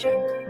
Muy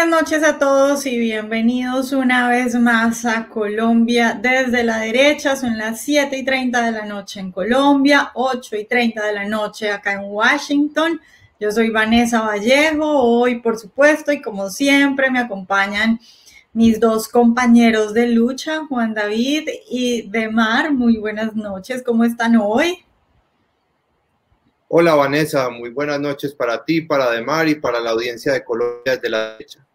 buenas noches a todos y bienvenidos una vez más a Colombia desde la derecha. Son las 7 y 30 de la noche en Colombia, 8 y 30 de la noche acá en Washington. Yo soy Vanessa Vallejo. Hoy, por supuesto, y como siempre, me acompañan mis dos compañeros de lucha, Juan David y Demar. Muy buenas noches. ¿Cómo están hoy? Hola Vanessa, muy buenas noches para ti, para Demar y para la audiencia de Colombia desde la derecha.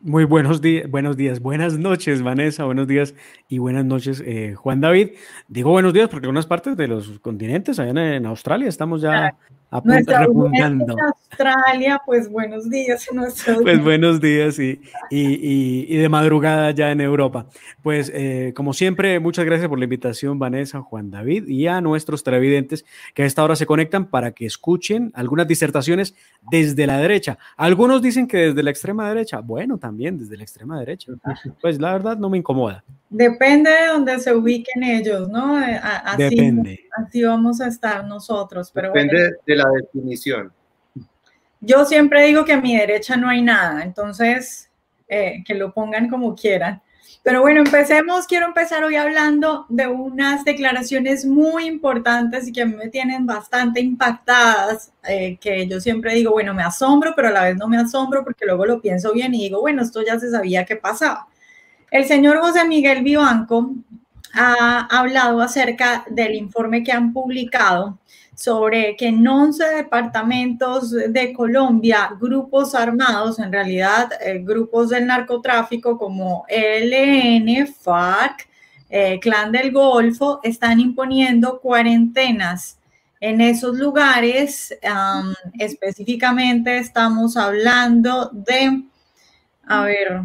Muy buenos días, buenos días, buenas noches Vanessa, buenos días y buenas noches eh, Juan David. Digo buenos días porque en unas partes de los continentes, allá en, Australia, estamos ya en Australia, pues buenos días. pues buenos días y, y, de madrugada ya en Europa. Pues eh, como siempre, muchas gracias por la invitación, Vanessa, Juan David, y a nuestros televidentes que a esta hora se conectan para que escuchen algunas disertaciones desde la derecha. Algunos dicen que desde la extrema derecha. Bueno, también desde la extrema derecha. Pues la verdad no me incomoda. Depende de donde se ubiquen ellos, ¿no? Eh, así, Depende. Así vamos a estar nosotros. Pero Depende de la definición. Yo siempre digo que a mi derecha no hay nada, entonces eh, que lo pongan como quieran. Pero bueno, empecemos. Quiero empezar hoy hablando de unas declaraciones muy importantes y que a mí me tienen bastante impactadas, eh, que yo siempre digo, bueno, me asombro, pero a la vez no me asombro porque luego lo pienso bien y digo, bueno, esto ya se sabía que pasaba. El señor José Miguel Vivanco ha hablado acerca del informe que han publicado sobre que en 11 departamentos de Colombia, grupos armados, en realidad eh, grupos del narcotráfico como ELN, FARC, eh, Clan del Golfo, están imponiendo cuarentenas en esos lugares. específicamente estamos hablando de, a ver,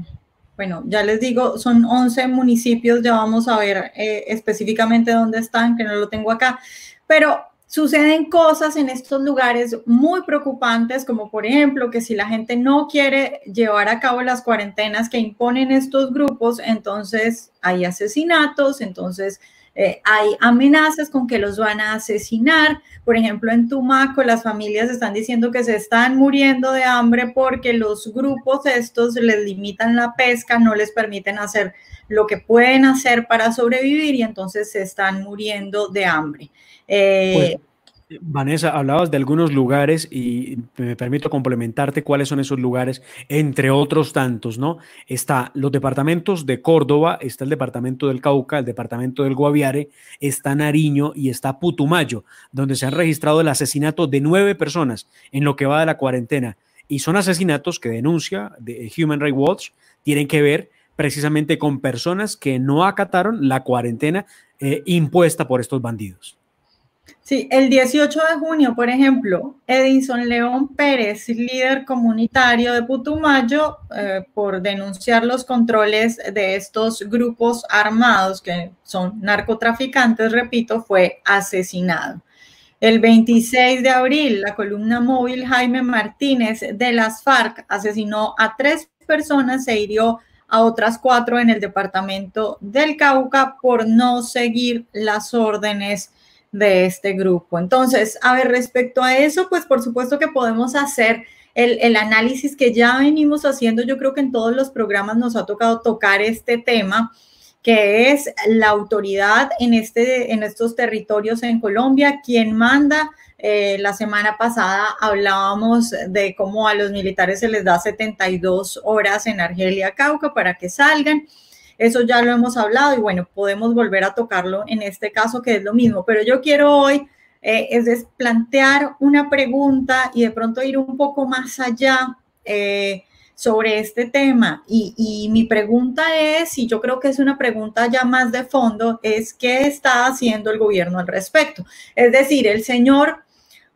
bueno, ya les digo, son 11 municipios, ya vamos a ver eh, específicamente dónde están, que no lo tengo acá, pero suceden cosas en estos lugares muy preocupantes, como por ejemplo que si la gente no quiere llevar a cabo las cuarentenas que imponen estos grupos, entonces hay asesinatos, entonces eh, hay amenazas con que los van a asesinar. Por ejemplo, en Tumaco las familias están diciendo que se están muriendo de hambre porque los grupos estos les limitan la pesca, no les permiten hacer lo que pueden hacer para sobrevivir y entonces se están muriendo de hambre. Eh, pues, Vanessa, hablabas de algunos lugares y me permito complementarte cuáles son esos lugares, entre otros tantos, ¿no? Está los departamentos de Córdoba, está el departamento del Cauca, el departamento del Guaviare, está Nariño y está Putumayo, donde se han registrado el asesinato de nueve personas en lo que va de la cuarentena. Y son asesinatos que denuncia de Human Rights Watch, tienen que ver precisamente con personas que no acataron la cuarentena eh, impuesta por estos bandidos. Sí, el 18 de junio, por ejemplo, Edinson León Pérez, líder comunitario de Putumayo, eh, por denunciar los controles de estos grupos armados que son narcotraficantes, repito, fue asesinado. El 26 de abril, la columna móvil Jaime Martínez de las FARC asesinó a tres personas, se hirió a otras cuatro en el departamento del Cauca por no seguir las órdenes de este grupo. Entonces, a ver, respecto a eso, pues por supuesto que podemos hacer el, el, análisis que ya venimos haciendo. Yo creo que en todos los programas nos ha tocado tocar este tema, que es la autoridad en, este, en estos territorios en Colombia, quien manda. Eh, la semana pasada hablábamos de cómo a los militares se les da 72 horas en Argelia, Cauca, para que salgan. Eso ya lo hemos hablado y bueno, podemos volver a tocarlo en este caso que es lo mismo, pero yo quiero hoy eh, es plantear una pregunta y de pronto ir un poco más allá eh, sobre este tema. Y, y, mi pregunta es, y yo creo que es una pregunta ya más de fondo, es qué está haciendo el gobierno al respecto. Es decir, el señor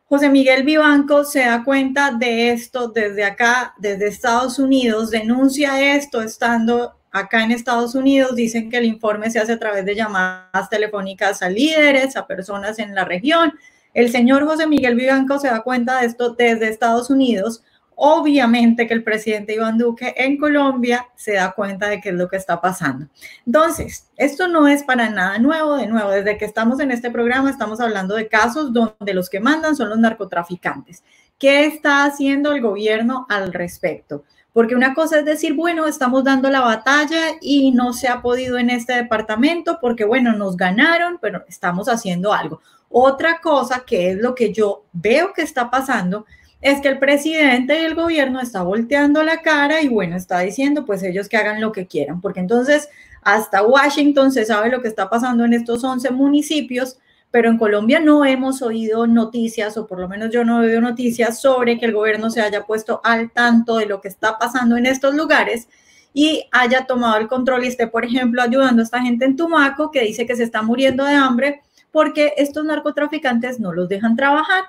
José Miguel Vivanco se da cuenta de esto desde acá, desde Estados Unidos, denuncia esto estando Acá en Estados Unidos dicen que el informe se hace a través de llamadas telefónicas a líderes, a personas en la región. El señor José Miguel Vivanco se da cuenta de esto desde Estados Unidos. Obviamente que el presidente Iván Duque en Colombia se da cuenta de qué es lo que está pasando. Entonces, esto no es para nada nuevo. De nuevo, desde que estamos en este programa estamos hablando de casos donde los que mandan son los narcotraficantes. ¿Qué está haciendo el gobierno al respecto? Porque una cosa es decir, bueno, estamos dando la batalla y no se ha podido en este departamento porque, bueno, nos ganaron, pero estamos haciendo algo. Otra cosa que es lo que yo veo que está pasando es que el presidente y el gobierno está volteando la cara y, bueno, está diciendo, pues ellos que hagan lo que quieran, porque entonces hasta Washington se sabe lo que está pasando en estos 11 municipios pero en Colombia no hemos oído noticias, o por lo menos yo no he oído noticias sobre que el gobierno se haya puesto al tanto de lo que está pasando en estos lugares y haya tomado el control y esté, por ejemplo, ayudando a esta gente en Tumaco que dice que se está muriendo de hambre porque estos narcotraficantes no los dejan trabajar.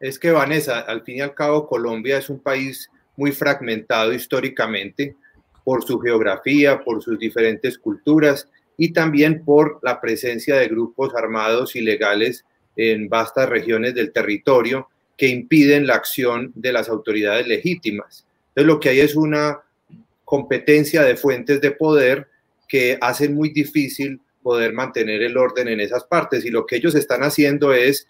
Es que, Vanessa, al fin y al cabo, Colombia es un país muy fragmentado históricamente por su geografía, por sus diferentes culturas y también por la presencia de grupos armados ilegales en vastas regiones del territorio que impiden la acción de las autoridades legítimas. Entonces lo que hay es una competencia de fuentes de poder que hacen muy difícil poder mantener el orden en esas partes y lo que ellos están haciendo es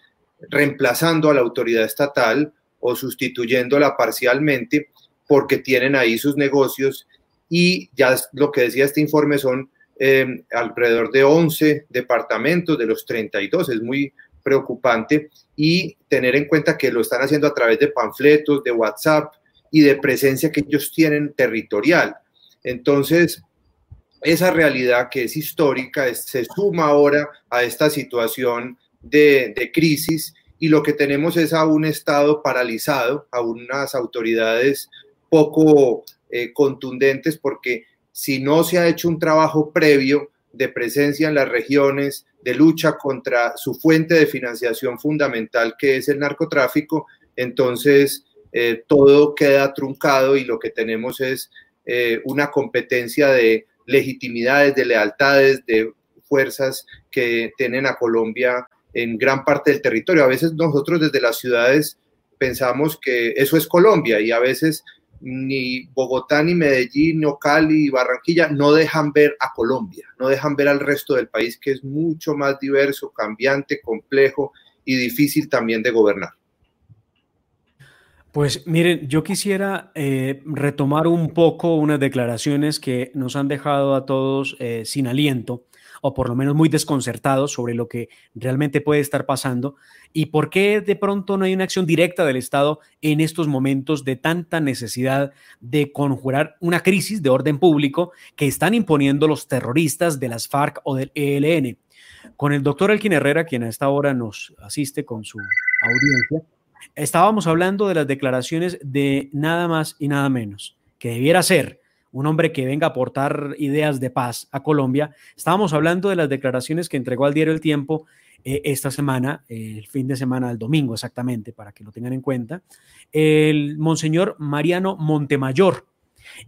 reemplazando a la autoridad estatal o sustituyéndola parcialmente porque tienen ahí sus negocios y ya lo que decía este informe son em, alrededor de 11 departamentos de los 32, es muy preocupante y tener en cuenta que lo están haciendo a través de panfletos, de WhatsApp y de presencia que ellos tienen territorial. Entonces, esa realidad que es histórica se suma ahora a esta situación de, de crisis y lo que tenemos es a un Estado paralizado, a unas autoridades poco eh, contundentes porque si no se ha hecho un trabajo previo de presencia en las regiones, de lucha contra su fuente de financiación fundamental que es el narcotráfico, entonces eh, todo queda truncado y lo que tenemos es eh, una competencia de legitimidades, de lealtades, de fuerzas que tienen a Colombia en gran parte del territorio. A veces nosotros desde las ciudades pensamos que eso es Colombia y a veces ni Bogotá, ni Medellín, ni Cali, ni Barranquilla no dejan ver a Colombia, no dejan ver al resto del país que es mucho más diverso, cambiante, complejo y difícil también de gobernar. Pues miren, yo quisiera eh, retomar un poco unas declaraciones que nos han dejado a todos eh, sin aliento o por lo menos muy desconcertados sobre lo que realmente puede estar pasando y por qué de pronto no hay una acción directa del Estado en estos momentos de tanta necesidad de conjurar una crisis de orden público que están imponiendo los terroristas de las FARC o del ELN. Con el doctor Elkin Herrera, quien a esta hora nos asiste con su audiencia, estábamos hablando de las declaraciones de nada más y nada menos, que debiera ser un hombre que venga a aportar ideas de paz a Colombia. Estábamos hablando de las declaraciones que entregó al diario El Tiempo eh, esta semana, el fin de semana del domingo exactamente, para que lo tengan en cuenta, el monseñor Mariano Montemayor.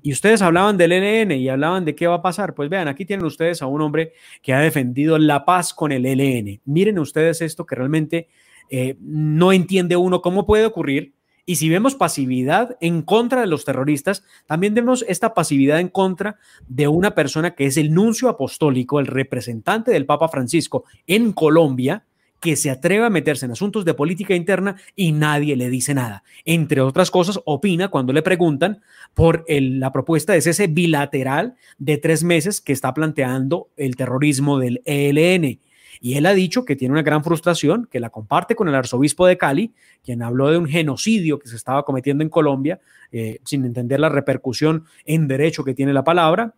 Y ustedes hablaban del ELN y hablaban de qué va a pasar. Pues vean, aquí tienen ustedes a un hombre que ha defendido la paz con el ELN. Miren ustedes esto que realmente eh, no entiende uno cómo puede ocurrir. Y si vemos pasividad en contra de los terroristas, también vemos esta pasividad en contra de una persona que es el nuncio apostólico, el representante del Papa Francisco en Colombia, que se atreve a meterse en asuntos de política interna y nadie le dice nada. Entre otras cosas, opina cuando le preguntan por la propuesta de cese bilateral de tres meses que está planteando el terrorismo del ELN. Y él ha dicho que tiene una gran frustración, que la comparte con el arzobispo de Cali, quien habló de un genocidio que se estaba cometiendo en Colombia, eh, sin entender la repercusión en derecho que tiene la palabra.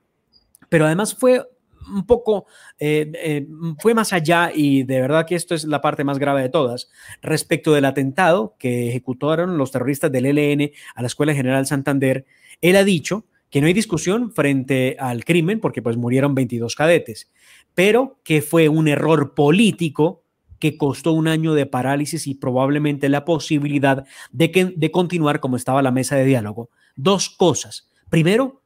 Pero además fue un poco, eh, eh, fue más allá y de verdad que esto es la parte más grave de todas, respecto del atentado que ejecutaron los terroristas del ELN a la Escuela General Santander, él ha dicho que no hay discusión frente al crimen porque pues murieron 22 cadetes, pero que fue un error político que costó un año de parálisis y probablemente la posibilidad de, que, de continuar como estaba la mesa de diálogo. Dos cosas. Primero,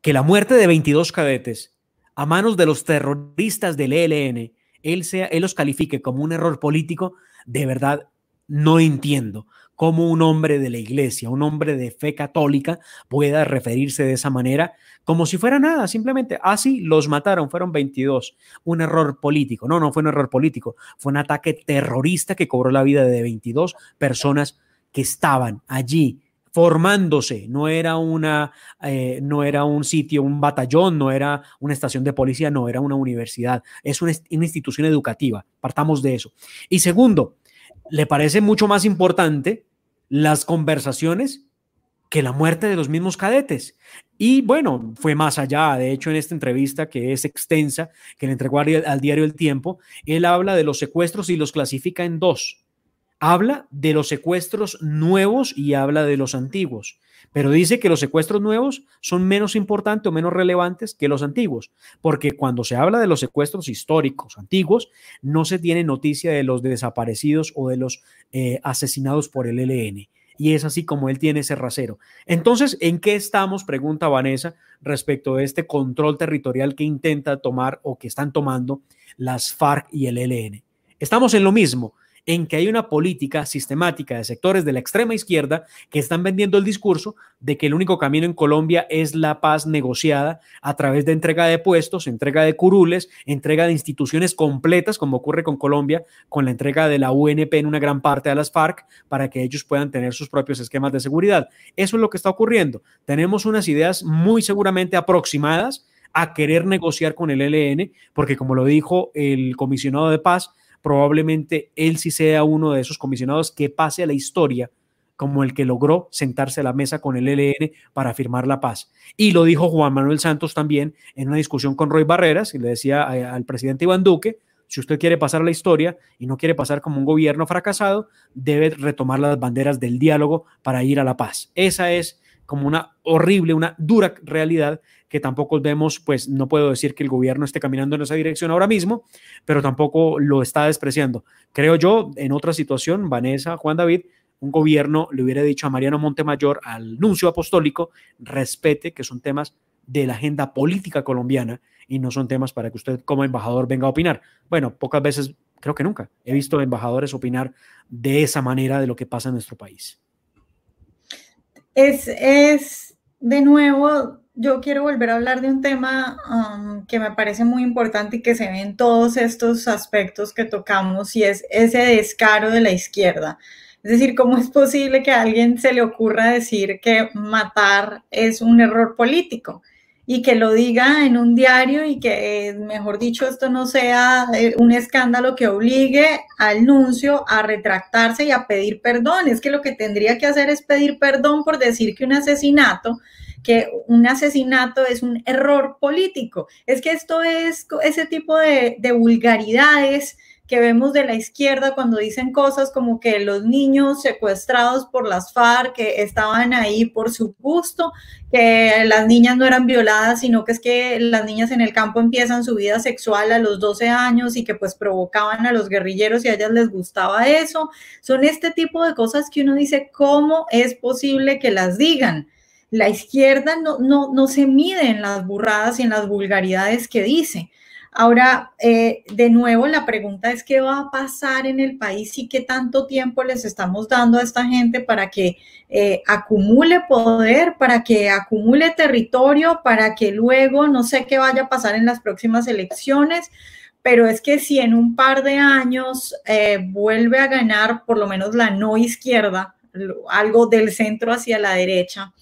que la muerte de 22 cadetes a manos de los terroristas del ELN, él, sea, él los califique como un error político, de verdad no entiendo cómo un hombre de la iglesia, un hombre de fe católica pueda referirse de esa manera como si fuera nada, simplemente así ah, los mataron, fueron 22, un error político. No, no fue un error político, fue un ataque terrorista que cobró la vida de 22 personas que estaban allí formándose, no era una, eh, no era un sitio, un batallón, no era una estación de policía, no era una universidad, es una, una institución educativa, partamos de eso. Y segundo, le parece mucho más importante las conversaciones que la muerte de los mismos cadetes. Y bueno, fue más allá. De hecho, en esta entrevista que es extensa, que le entregó al diario El Tiempo, él habla de los secuestros y los clasifica en dos. Habla de los secuestros nuevos y habla de los antiguos pero dice que los secuestros nuevos son menos importantes o menos relevantes que los antiguos, porque cuando se habla de los secuestros históricos antiguos, no se tiene noticia de los desaparecidos o de los eh, asesinados por el LN. Y es así como él tiene ese rasero. Entonces, ¿en qué estamos? Pregunta Vanessa respecto de este control territorial que intenta tomar o que están tomando las FARC y el LN. Estamos en lo mismo en que hay una política sistemática de sectores de la extrema izquierda que están vendiendo el discurso de que el único camino en Colombia es la paz negociada a través de entrega de puestos, entrega de curules, entrega de instituciones completas, como ocurre con Colombia, con la entrega de la UNP en una gran parte de las FARC, para que ellos puedan tener sus propios esquemas de seguridad. Eso es lo que está ocurriendo. Tenemos unas ideas muy seguramente aproximadas a querer negociar con el ELN, porque como lo dijo el comisionado de paz, probablemente él sí sea uno de esos comisionados que pase a la historia como el que logró sentarse a la mesa con el ELN para firmar la paz. Y lo dijo Juan Manuel Santos también en una discusión con Roy Barreras, y le decía al presidente Iván Duque, si usted quiere pasar a la historia y no quiere pasar como un gobierno fracasado, debe retomar las banderas del diálogo para ir a la paz. Esa es como una horrible, una dura realidad que tampoco vemos, pues no puedo decir que el gobierno esté caminando en esa dirección ahora mismo, pero tampoco lo está despreciando. Creo yo, en otra situación, Vanessa, Juan David, un gobierno le hubiera dicho a Mariano Montemayor, al nuncio apostólico, respete que son temas de la agenda política colombiana y no son temas para que usted como embajador venga a opinar. Bueno, pocas veces, creo que nunca, he visto embajadores opinar de esa manera de lo que pasa en nuestro país. Es, es de nuevo yo quiero volver a hablar de un tema um, que me parece muy importante y que se ve en todos estos aspectos que tocamos y es ese descaro de la izquierda. Es decir, ¿cómo es posible que a alguien se le ocurra decir que matar es un error político? y que lo diga en un diario y que, mejor dicho, esto no sea eh, un escándalo que obligue al nuncio a retractarse y a pedir perdón. Es que lo que tendría que hacer es pedir perdón por decir que un asesinato que un asesinato es un error político. Es que esto es ese tipo de, de vulgaridades que vemos de la izquierda cuando dicen cosas como que los niños secuestrados por las FARC estaban ahí por su gusto, que las niñas no eran violadas, sino que es que las niñas en el campo empiezan su vida sexual a los 12 años y que pues provocaban a los guerrilleros y a ellas les gustaba eso. Son este tipo de cosas que uno dice, ¿cómo es posible que las digan? La izquierda no, no, no se mide en las burradas y en las vulgaridades que dice. Ahora, eh, de nuevo, la pregunta es qué va a pasar en el país y qué tanto tiempo les estamos dando a esta gente para que eh, acumule poder, para que acumule territorio, para que luego no sé qué vaya a pasar en las próximas elecciones, pero es que si en un par de años eh, vuelve a ganar por lo menos la no izquierda, algo del centro hacia la derecha,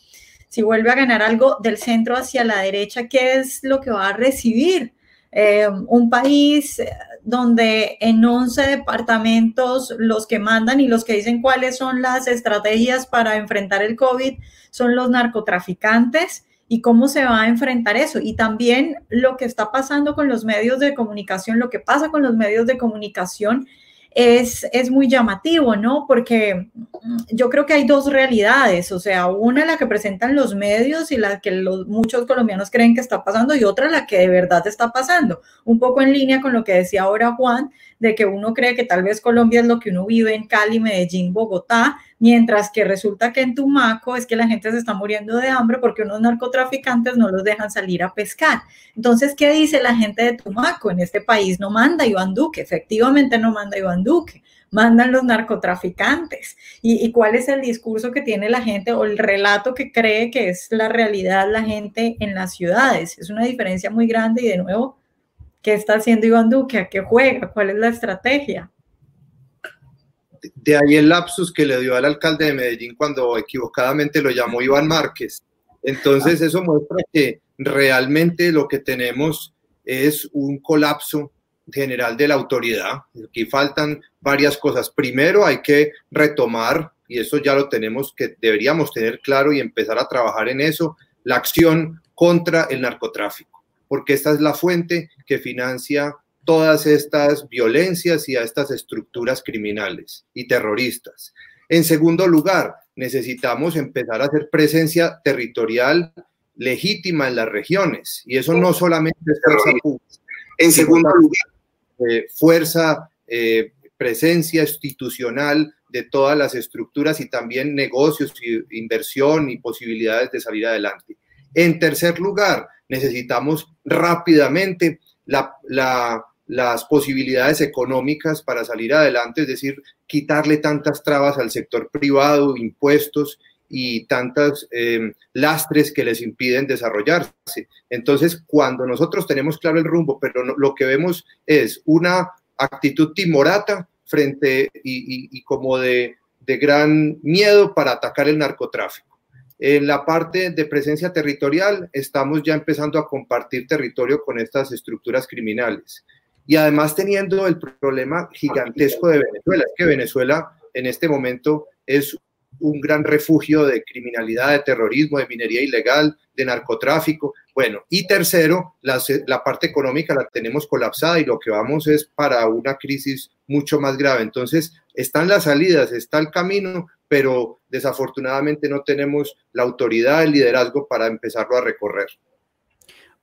si vuelve a ganar algo del centro hacia la derecha, ¿qué es lo que va a recibir? Eh, un país eh, donde en 11 departamentos los que mandan y los que dicen cuáles son las estrategias para enfrentar el COVID son los narcotraficantes y cómo se va a enfrentar eso. Y también lo que está pasando con los medios de comunicación, lo que pasa con los medios de comunicación es, es muy llamativo, ¿no? Porque mm, yo creo que hay dos realidades, o sea, una la que presentan los medios y la que muchos colombianos creen que está pasando y otra la que de verdad está pasando. Un poco en línea con lo que decía ahora Juan, de que uno cree que tal vez Colombia es lo que uno vive en Cali, Medellín, Bogotá, mientras que resulta que en Tumaco es que la gente se está muriendo de hambre porque unos narcotraficantes no los dejan salir a pescar. Entonces, ¿qué dice la gente de Tumaco? En este país no manda Iván Duque, efectivamente no manda Iván Duque mandan los narcotraficantes. ¿Y, ¿Y, cuál es el discurso que tiene la gente o el relato que cree que es la realidad la gente en las ciudades? Es una diferencia muy grande y de nuevo ¿Qué está haciendo Iván Duque? ¿A qué juega? ¿Cuál es la estrategia? De ahí el lapsus que le dio al alcalde de Medellín cuando equivocadamente lo llamó Iván Márquez. Entonces eso muestra que realmente lo que tenemos es un colapso general de la autoridad. Aquí faltan varias cosas. Primero hay que retomar, y eso ya lo tenemos que deberíamos tener claro y empezar a trabajar en eso, la acción contra el narcotráfico porque esta es la fuente que financia todas estas violencias y a estas estructuras criminales y terroristas. En segundo lugar, necesitamos empezar a hacer presencia territorial legítima en las regiones y eso no solamente es fuerza pública. En segundo lugar, eh, fuerza, eh, presencia institucional de todas las estructuras y también negocios, y inversión y posibilidades de salir adelante. En tercer lugar, necesitamos rápidamente las posibilidades económicas para salir adelante, es decir, quitarle tantas trabas al sector privado, impuestos y tantas eh, lastres que les impiden desarrollarse. Entonces, cuando nosotros tenemos claro el rumbo, pero lo que vemos es una actitud timorata frente y, como de gran miedo para atacar el narcotráfico. En la parte de presencia territorial, estamos ya empezando a compartir territorio con estas estructuras criminales. Y además teniendo el problema gigantesco de Venezuela, es que Venezuela en este momento es un gran refugio de criminalidad, de terrorismo, de minería ilegal, de narcotráfico. Bueno, y tercero, la, la, parte económica la tenemos colapsada y lo que vamos es para una crisis mucho más grave. Entonces, están las salidas, está el camino, pero desafortunadamente no tenemos la autoridad, el liderazgo para empezarlo a recorrer.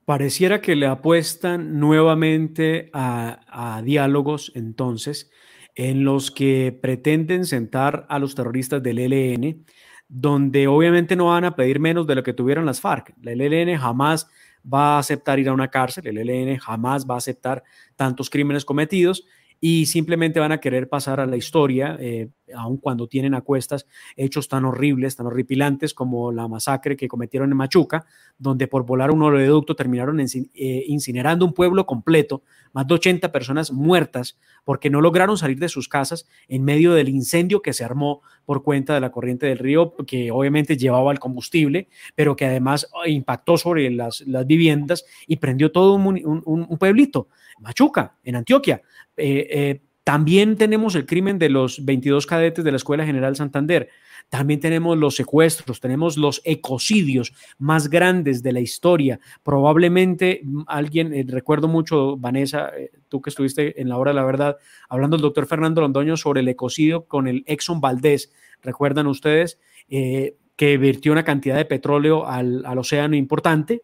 Pareciera que le apuestan nuevamente a, diálogos entonces en los que pretenden sentar a los terroristas del ELN, donde obviamente no van a pedir menos de lo que tuvieron las FARC. El ELN jamás va a aceptar ir a una cárcel, el ELN jamás va a aceptar tantos crímenes cometidos y simplemente van a querer pasar a la historia, eh, aun cuando tienen a cuestas hechos tan horribles, tan horripilantes como la masacre que cometieron en Machuca, donde por volar un oleoducto terminaron eh, incinerando un pueblo completo, más de 80 personas muertas porque no lograron salir de sus casas en medio del incendio que se armó por cuenta de la corriente del río, que obviamente llevaba el combustible, pero que además impactó sobre las, viviendas y prendió todo un, pueblito, Machuca, en Antioquia. Eh, eh, también tenemos el crimen de los 22 cadetes de la Escuela General Santander. También tenemos los secuestros, tenemos los ecocidios más grandes de la historia. Probablemente mm, alguien, eh, recuerdo mucho, Vanessa, tú que estuviste en la hora de la verdad, hablando el doctor Fernando Londoño sobre el ecocidio con el Exxon Valdés. ¿Recuerdan ustedes que vertió una cantidad de petróleo al, al océano importante?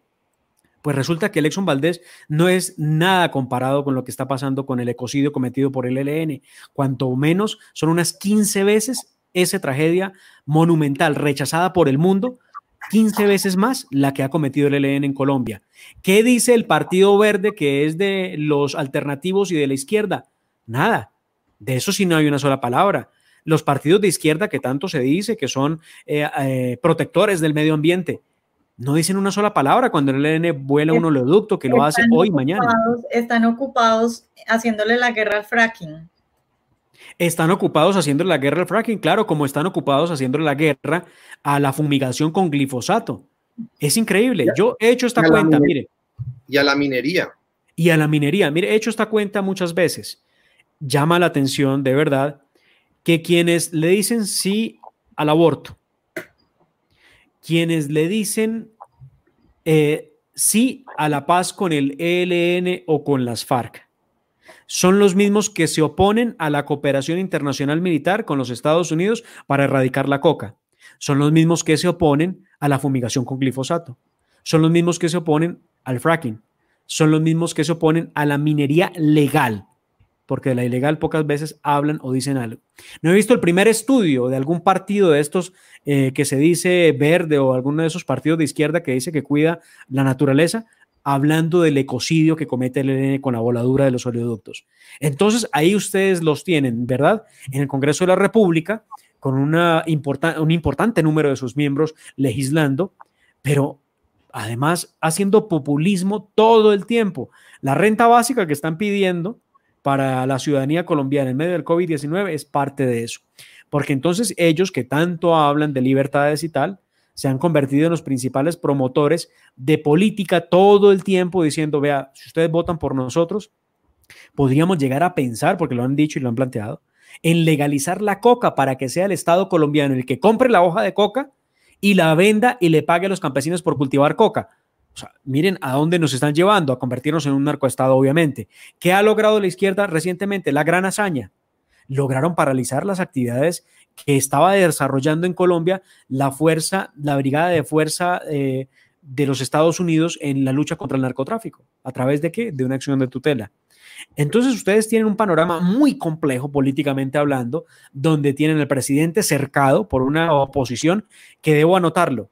Pues resulta que el Exxon Valdés no es nada comparado con lo que está pasando con el ecocidio cometido por el LN. Cuanto menos son unas 15 veces esa tragedia monumental rechazada por el mundo, 15 veces más la que ha cometido el LN en Colombia. ¿Qué dice el Partido Verde que es de los alternativos y de la izquierda? Nada. De eso sí no hay una sola palabra. Los partidos de izquierda que tanto se dice que son eh, eh, protectores del medio ambiente, no dicen una sola palabra cuando el ELN vuela un oleoducto que lo hace hoy, mañana. Están ocupados haciéndole la guerra al fracking. Están ocupados haciendo la guerra al fracking, claro, como están ocupados haciendo la guerra a la fumigación con glifosato. Es increíble. Yo he hecho esta cuenta, mire. Y a la minería. Y a la minería. Mire, he hecho esta cuenta muchas veces. Llama la atención, de verdad, que quienes le dicen sí al aborto, quienes le dicen eh, sí a la paz con el ELN o con las FARC. Son los mismos que se oponen a la cooperación internacional militar con los Estados Unidos para erradicar la coca. Son los mismos que se oponen a la fumigación con glifosato. Son los mismos que se oponen al fracking. Son los mismos que se oponen a la minería legal porque de la ilegal pocas veces hablan o dicen algo. No he visto el primer estudio de algún partido de estos eh, que se dice verde o alguno de esos partidos de izquierda que dice que cuida la naturaleza, hablando del ecocidio que comete el ELN con la voladura de los oleoductos. Entonces, ahí ustedes los tienen, ¿verdad? En el Congreso de la República, con una un importante número de sus miembros legislando, pero además haciendo populismo todo el tiempo. La renta básica que están pidiendo para la ciudadanía colombiana en medio del COVID-19 es parte de eso. Porque entonces ellos que tanto hablan de libertades y tal, se han convertido en los principales promotores de política todo el tiempo diciendo, vea, si ustedes votan por nosotros, podríamos llegar a pensar, porque lo han dicho y lo han planteado, en legalizar la coca para que sea el Estado colombiano el que compre la hoja de coca y la venda y le pague a los campesinos por cultivar coca miren a dónde nos están llevando, a convertirnos en un narcoestado, obviamente. ¿Qué ha logrado la izquierda recientemente? La gran hazaña. Lograron paralizar las actividades que estaba desarrollando en Colombia la fuerza, la brigada de fuerza eh, de los Estados Unidos en la lucha contra el narcotráfico. ¿A través de qué? De una acción de tutela. Entonces ustedes tienen un panorama muy complejo políticamente hablando, donde tienen el presidente cercado por una oposición que debo anotarlo.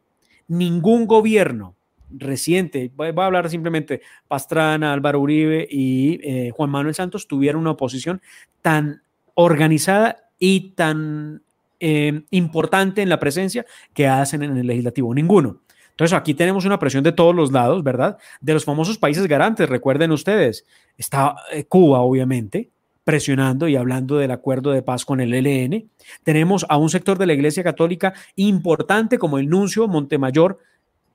Ningún gobierno reciente, voy a hablar simplemente, Pastrana, Álvaro Uribe y eh, Juan Manuel Santos tuvieron una oposición tan organizada y tan eh, importante en la presencia que hacen en el legislativo. Ninguno. Entonces aquí tenemos una presión de todos los lados, ¿verdad? De los famosos países garantes, recuerden ustedes, está eh, Cuba, obviamente, presionando y hablando del acuerdo de paz con el ELN. Tenemos a un sector de la Iglesia Católica importante como el nuncio Montemayor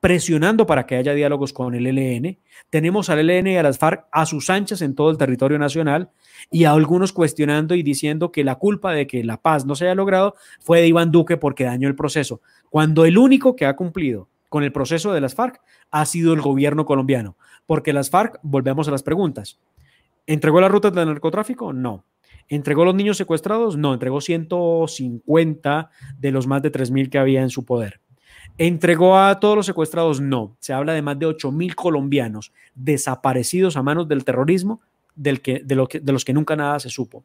presionando para que haya diálogos con el ELN. Tenemos al ELN y a las FARC a sus anchas en todo el territorio nacional y a algunos cuestionando y diciendo que la culpa de que la paz no se haya logrado fue de Iván Duque porque dañó el proceso, cuando el único que ha cumplido con el proceso de las FARC ha sido el gobierno colombiano, porque las FARC, volvemos a las preguntas, ¿entregó las rutas del narcotráfico? No. ¿Entregó los niños secuestrados? No, entregó 150 de los más de 3.000 que había en su poder. ¿Entregó a todos los secuestrados? No. Se habla de más de 8 mil colombianos desaparecidos a manos del terrorismo, del que, de, que, de los que nunca nada se supo.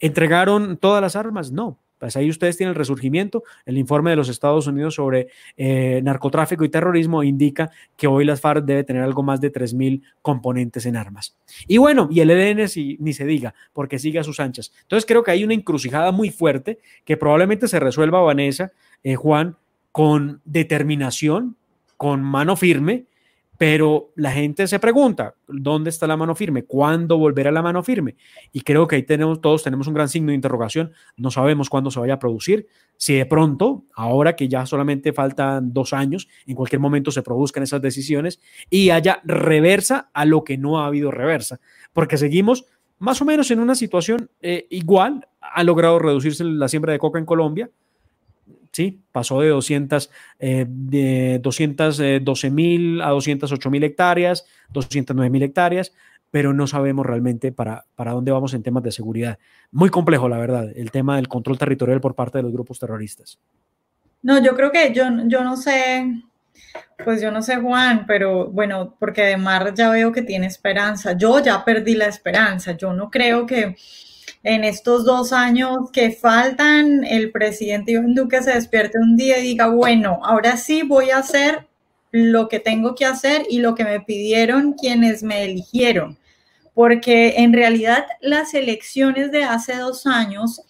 ¿Entregaron todas las armas? No. Pues ahí ustedes tienen el resurgimiento. El informe de los Estados Unidos sobre eh, narcotráfico y terrorismo indica que hoy las FARC debe tener algo más de 3.000 componentes en armas. Y bueno, y el ELN ni se diga, porque sigue a sus anchas. Entonces creo que hay una encrucijada muy fuerte que probablemente se resuelva, Vanessa, eh, Juan, con determinación, con mano firme, pero la gente se pregunta, ¿dónde está la mano firme? ¿Cuándo volverá la mano firme? Y creo que ahí tenemos, todos tenemos un gran signo de interrogación. No sabemos cuándo se vaya a producir. Si de pronto, ahora que ya solamente faltan dos años, en cualquier momento se produzcan esas decisiones y haya reversa a lo que no ha habido reversa. Porque seguimos más o menos en una situación eh, igual. Ha logrado reducirse la siembra de coca en Colombia ¿sí? Pasó de 200, eh, de 212 mil a 208 mil hectáreas, 209 mil hectáreas, pero no sabemos realmente para, para dónde vamos en temas de seguridad. Muy complejo, la verdad, el tema del control territorial por parte de los grupos terroristas. No, yo creo que yo, yo no sé, pues yo no sé, Juan, pero bueno, porque además ya veo que tiene esperanza. Yo ya perdí la esperanza. Yo no creo que en estos dos años que faltan, el presidente Iván Duque se despierte un día y diga, bueno, ahora sí voy a hacer lo que tengo que hacer y lo que me pidieron quienes me eligieron. Porque en realidad las elecciones de hace dos años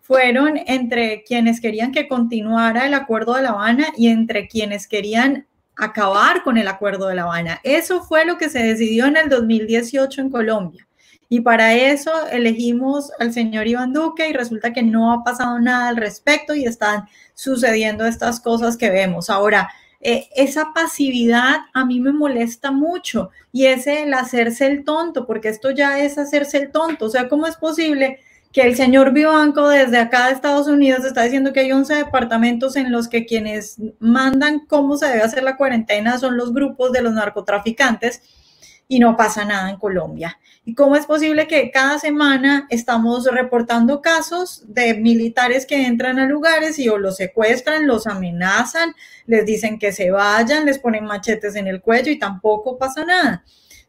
fueron entre quienes querían que continuara el acuerdo de La Habana y entre quienes querían acabar con el acuerdo de La Habana. Eso fue lo que se decidió en el 2018 en Colombia. Y para eso elegimos al señor Iván Duque y resulta que no ha pasado nada al respecto y están sucediendo estas cosas que vemos. Ahora, eh, esa pasividad a mí me molesta mucho y ese el hacerse el tonto, porque esto ya es hacerse el tonto. O sea, ¿cómo es posible que el señor Vivanco desde acá de Estados Unidos está diciendo que hay 11 departamentos en los que quienes mandan cómo se debe hacer la cuarentena son los grupos de los narcotraficantes? Y no pasa nada en Colombia. ¿Y cómo es posible que cada semana estamos reportando casos de militares que entran a lugares y o los secuestran, los amenazan, les dicen que se vayan, les ponen machetes en el cuello y tampoco pasa nada?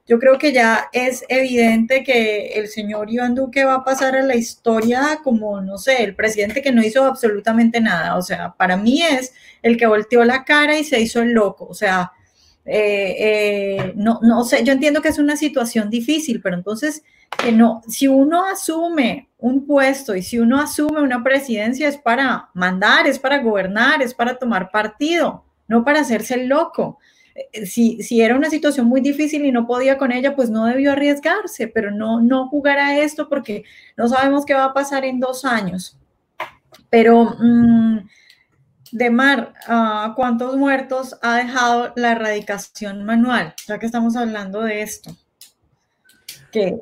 Yo creo que ya es evidente que el señor Iván Duque va a pasar a la historia como, no sé, el presidente que no hizo absolutamente nada. O sea, para mí es el que volteó la cara y se hizo el loco. O sea, eh, eh, no, no sé, yo entiendo que es una situación difícil, pero entonces, que no, si uno asume un puesto y si uno asume una presidencia es para mandar, es para gobernar, es para tomar partido, no para hacerse el loco. Eh, si, si era una situación muy difícil y no podía con ella, pues no debió arriesgarse, pero no, no jugar a esto porque no sabemos qué va a pasar en dos años. Pero... Mm, de Mar, ah, ¿cuántos muertos ha dejado la erradicación manual? Ya que estamos hablando de esto.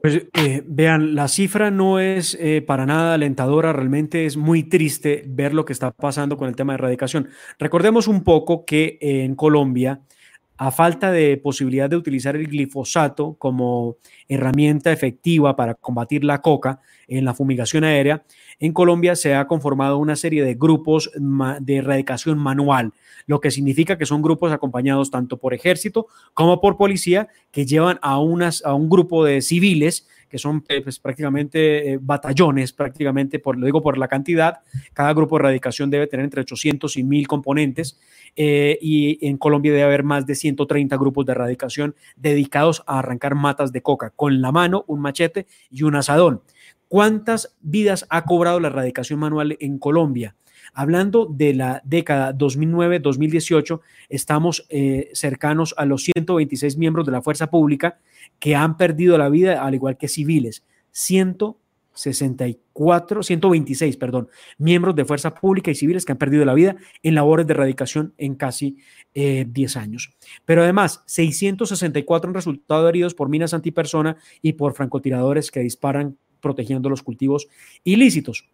Pues, eh, vean, la cifra no es eh, para nada alentadora, realmente es muy triste ver lo que está pasando con el tema de erradicación. Recordemos un poco que en Colombia, a falta de posibilidad de utilizar el glifosato como herramienta efectiva para combatir la coca en la fumigación aérea, en Colombia se ha conformado una serie de grupos de erradicación manual, lo que significa que son grupos acompañados tanto por ejército como por policía que llevan a, unas, a un grupo de civiles que son eh, pues, prácticamente eh, batallones, prácticamente, por, lo digo por la cantidad, cada grupo de erradicación debe tener entre 800 y 1000 componentes eh, y en Colombia debe haber más de 130 grupos de erradicación dedicados a arrancar matas de coca con la mano, un machete y un asadón. ¿Cuántas vidas ha cobrado la erradicación manual en Colombia? Hablando de la década 2009-2018, estamos eh, cercanos a los 126 miembros de la fuerza pública que han perdido la vida, al igual que civiles. 164, 126, perdón, miembros de fuerza pública y civiles que han perdido la vida en labores de erradicación en casi 10 eh, años. Pero además, 664 han resultado heridos por minas antipersona y por francotiradores que disparan protegiendo los cultivos ilícitos.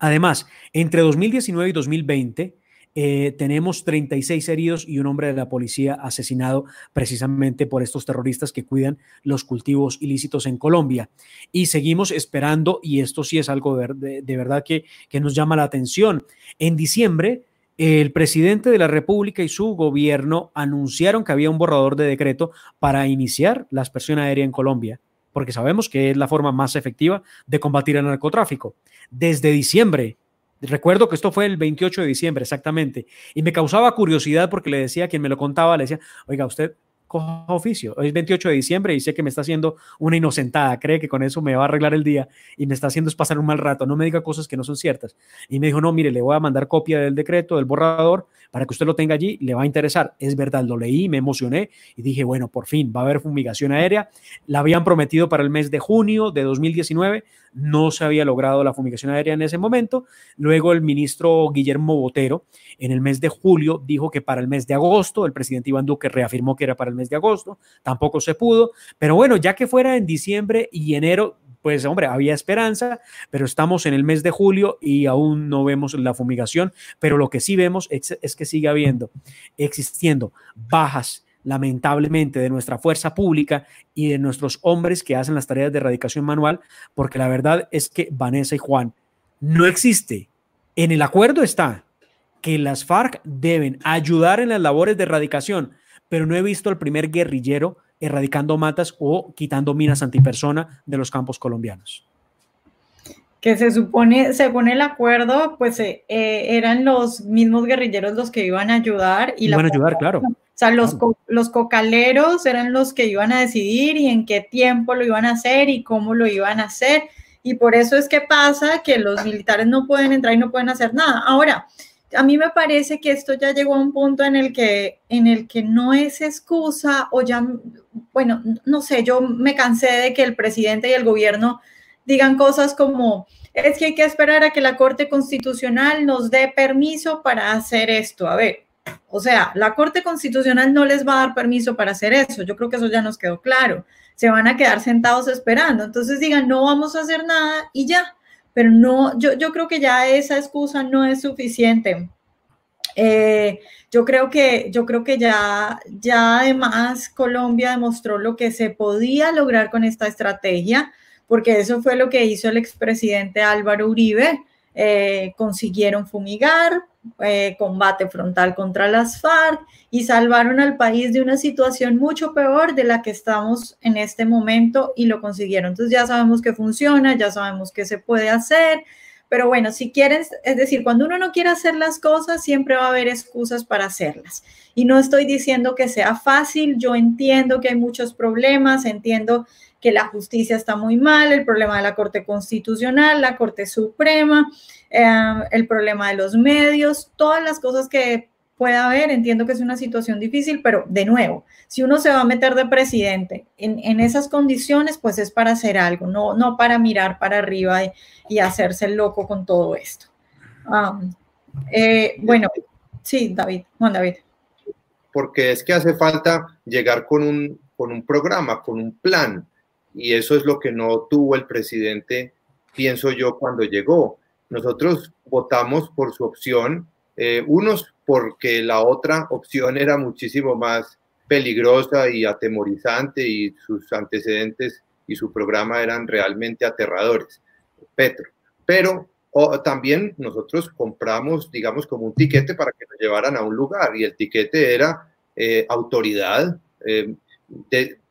Además, entre 2019 y 2020, eh, tenemos 36 heridos y un hombre de la policía asesinado precisamente por estos terroristas que cuidan los cultivos ilícitos en Colombia. Y seguimos esperando, y esto sí es algo de, verdad que, que nos llama la atención. En diciembre, el presidente de la República y su gobierno anunciaron que había un borrador de decreto para iniciar la aspersión aérea en Colombia porque sabemos que es la forma más efectiva de combatir el narcotráfico. Desde diciembre Recuerdo que esto fue el 28 de diciembre, exactamente. Y me causaba curiosidad porque le decía a quien me lo contaba, le decía, oiga, usted coja oficio. Hoy es 28 de diciembre y sé que me está haciendo una inocentada. Cree que con eso me va a arreglar el día y me está haciendo pasar un mal rato. No me diga cosas que no son ciertas. Y me dijo, no, mire, le voy a mandar copia del decreto, del borrador, para que usted lo tenga allí. Le va a interesar. Es verdad, lo leí, me emocioné y dije, bueno, por fin va a haber fumigación aérea. La habían prometido para el mes de junio de 2019 no se había logrado la fumigación aérea en ese momento. Luego el ministro Guillermo Botero en el mes de julio dijo que para el mes de agosto, el presidente Iván Duque reafirmó que era para el mes de agosto, tampoco se pudo, pero bueno, ya que fuera en diciembre y enero, pues hombre, había esperanza, pero estamos en el mes de julio y aún no vemos la fumigación, pero lo que sí vemos es, es que sigue habiendo, existiendo bajas lamentablemente, de nuestra fuerza pública y de nuestros hombres que hacen las tareas de erradicación manual, porque la verdad es que Vanessa y Juan no existe. En el acuerdo está que las FARC deben ayudar en las labores de erradicación, pero no he visto al primer guerrillero erradicando matas o quitando minas antipersona de los campos colombianos que se supone, según el acuerdo, pues eh, eh, eran los mismos guerrilleros los que iban a ayudar. Y iban a ayudar, claro. O sea, los, los cocaleros eran los que iban a decidir y en qué tiempo lo iban a hacer y cómo lo iban a hacer. Y por eso es que pasa que los militares no pueden entrar y no pueden hacer nada. Ahora, a mí me parece que esto ya llegó a un punto en el que, en el que no es excusa o ya, bueno, no sé, yo me cansé de que el presidente y el gobierno digan cosas como, es que hay que esperar a que la Corte Constitucional nos dé permiso para hacer esto. A ver, o sea, la Corte Constitucional no les va a dar permiso para hacer eso. Yo creo que eso ya nos quedó claro. Se van a quedar sentados esperando. Entonces digan, no vamos a hacer nada y ya. Pero no, yo, yo creo que ya esa excusa no es suficiente. Eh, yo creo que, yo creo que ya, ya además Colombia demostró lo que se podía lograr con esta estrategia, porque eso fue lo que hizo el expresidente Álvaro Uribe. Eh, consiguieron fumigar, eh, combate frontal contra las FARC y salvaron al país de una situación mucho peor de la que estamos en este momento y lo consiguieron. Entonces ya sabemos que funciona, ya sabemos que se puede hacer, pero bueno, si quieren, es decir, cuando uno no quiere hacer las cosas, siempre va a haber excusas para hacerlas. Y no estoy diciendo que sea fácil, yo entiendo que hay muchos problemas, entiendo que la justicia está muy mal, el problema de la Corte Constitucional, la Corte Suprema, Em, el problema de los medios, todas las cosas que pueda haber. Entiendo que es una situación difícil, pero de nuevo, si uno se va a meter de presidente en, esas condiciones, pues es para hacer algo, no, no para mirar para arriba y, hacerse loco con todo esto. Eh, bueno, sí, David, Juan David. Porque es que hace falta llegar con un, con un programa, con un plan, y eso es lo que no tuvo el presidente, pienso yo, cuando llegó nosotros votamos por su opción, eh, unos porque la otra opción era muchísimo más peligrosa y atemorizante y sus antecedentes y su programa eran realmente aterradores, Petro. Pero también nosotros compramos, digamos, como un tiquete para que nos llevaran a un lugar y el tiquete era eh, autoridad, eh,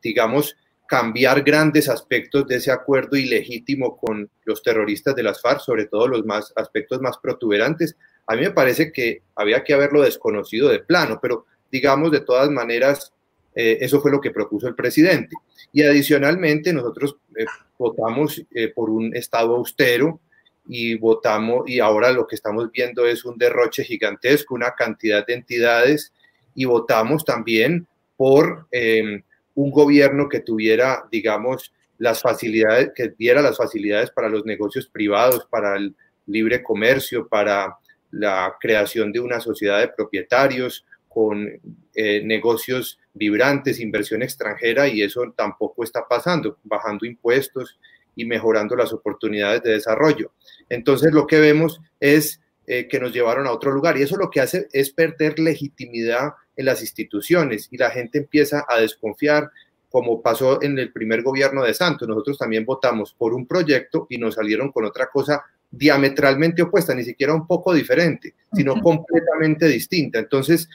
digamos, cambiar grandes aspectos de ese acuerdo ilegítimo con los terroristas de las FARC, sobre todo los más aspectos más protuberantes. A mí me parece que había que haberlo desconocido de plano, pero digamos de todas maneras, eh, eso fue lo que propuso el presidente. Y adicionalmente nosotros eh, votamos eh, por un Estado austero y votamos, y ahora lo que estamos viendo es un derroche gigantesco, una cantidad de entidades, y votamos también por un gobierno que tuviera, digamos, las facilidades, que diera las facilidades para los negocios privados, para el libre comercio, para la creación de una sociedad de propietarios con eh, negocios vibrantes, inversión extranjera, y eso tampoco está pasando, bajando impuestos y mejorando las oportunidades de desarrollo. Entonces lo que vemos es eh, que nos llevaron a otro lugar y eso lo que hace es perder legitimidad en las instituciones y la gente empieza a desconfiar, como pasó en el primer gobierno de Santos. Nosotros también votamos por un proyecto y nos salieron con otra cosa diametralmente opuesta, ni siquiera un poco diferente, sino completamente distinta. Entonces,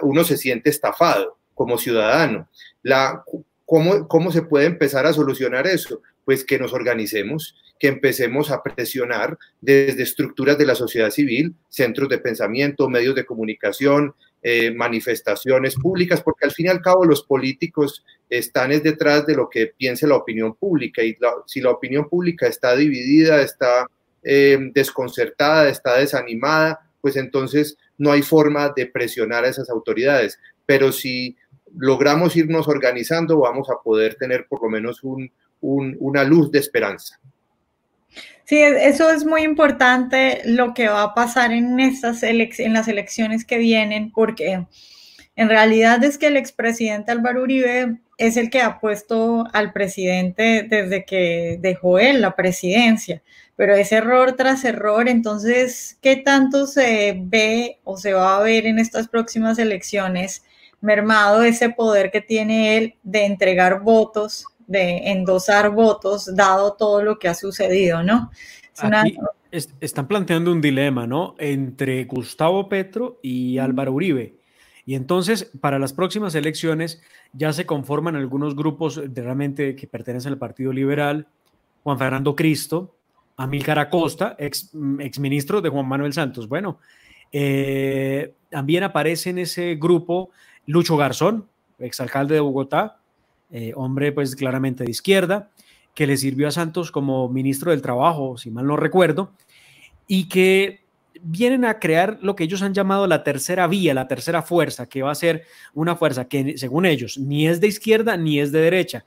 uno se siente estafado como ciudadano. La, ¿cómo, ¿cómo se puede empezar a solucionar eso? Pues que nos organicemos, que empecemos a presionar desde estructuras de la sociedad civil, centros de pensamiento, medios de comunicación, eh, manifestaciones públicas, porque al fin y al cabo los políticos están es detrás de lo que piense la opinión pública y si la opinión pública está dividida, está eh, desconcertada, está desanimada, pues entonces no hay forma de presionar a esas autoridades. Pero si logramos irnos organizando, vamos a poder tener por lo menos una luz de esperanza. Sí, eso es muy importante lo que va a pasar en, estas en las elecciones que vienen, porque en realidad es que el expresidente Álvaro Uribe es el que ha puesto al presidente desde que dejó él la presidencia, pero es error tras error, entonces, ¿qué tanto se ve o se va a ver en estas próximas elecciones mermado ese poder que tiene él de entregar votos de endosar votos, dado todo lo que ha sucedido, ¿no? están planteando un dilema, ¿no? Entre Gustavo Petro y Álvaro Uribe. Y entonces, para las próximas elecciones, ya se conforman algunos grupos realmente que pertenecen al Partido Liberal, Juan Fernando Cristo, Amílcar Acosta, ex, ministro de Juan Manuel Santos. Bueno, eh, también aparece en ese grupo Lucho Garzón, exalcalde de Bogotá, eh, hombre pues claramente de izquierda, que le sirvió a Santos como ministro del Trabajo, si mal no recuerdo, y que vienen a crear lo que ellos han llamado la tercera vía, la tercera fuerza, que va a ser una fuerza que según ellos ni es de izquierda ni es de derecha.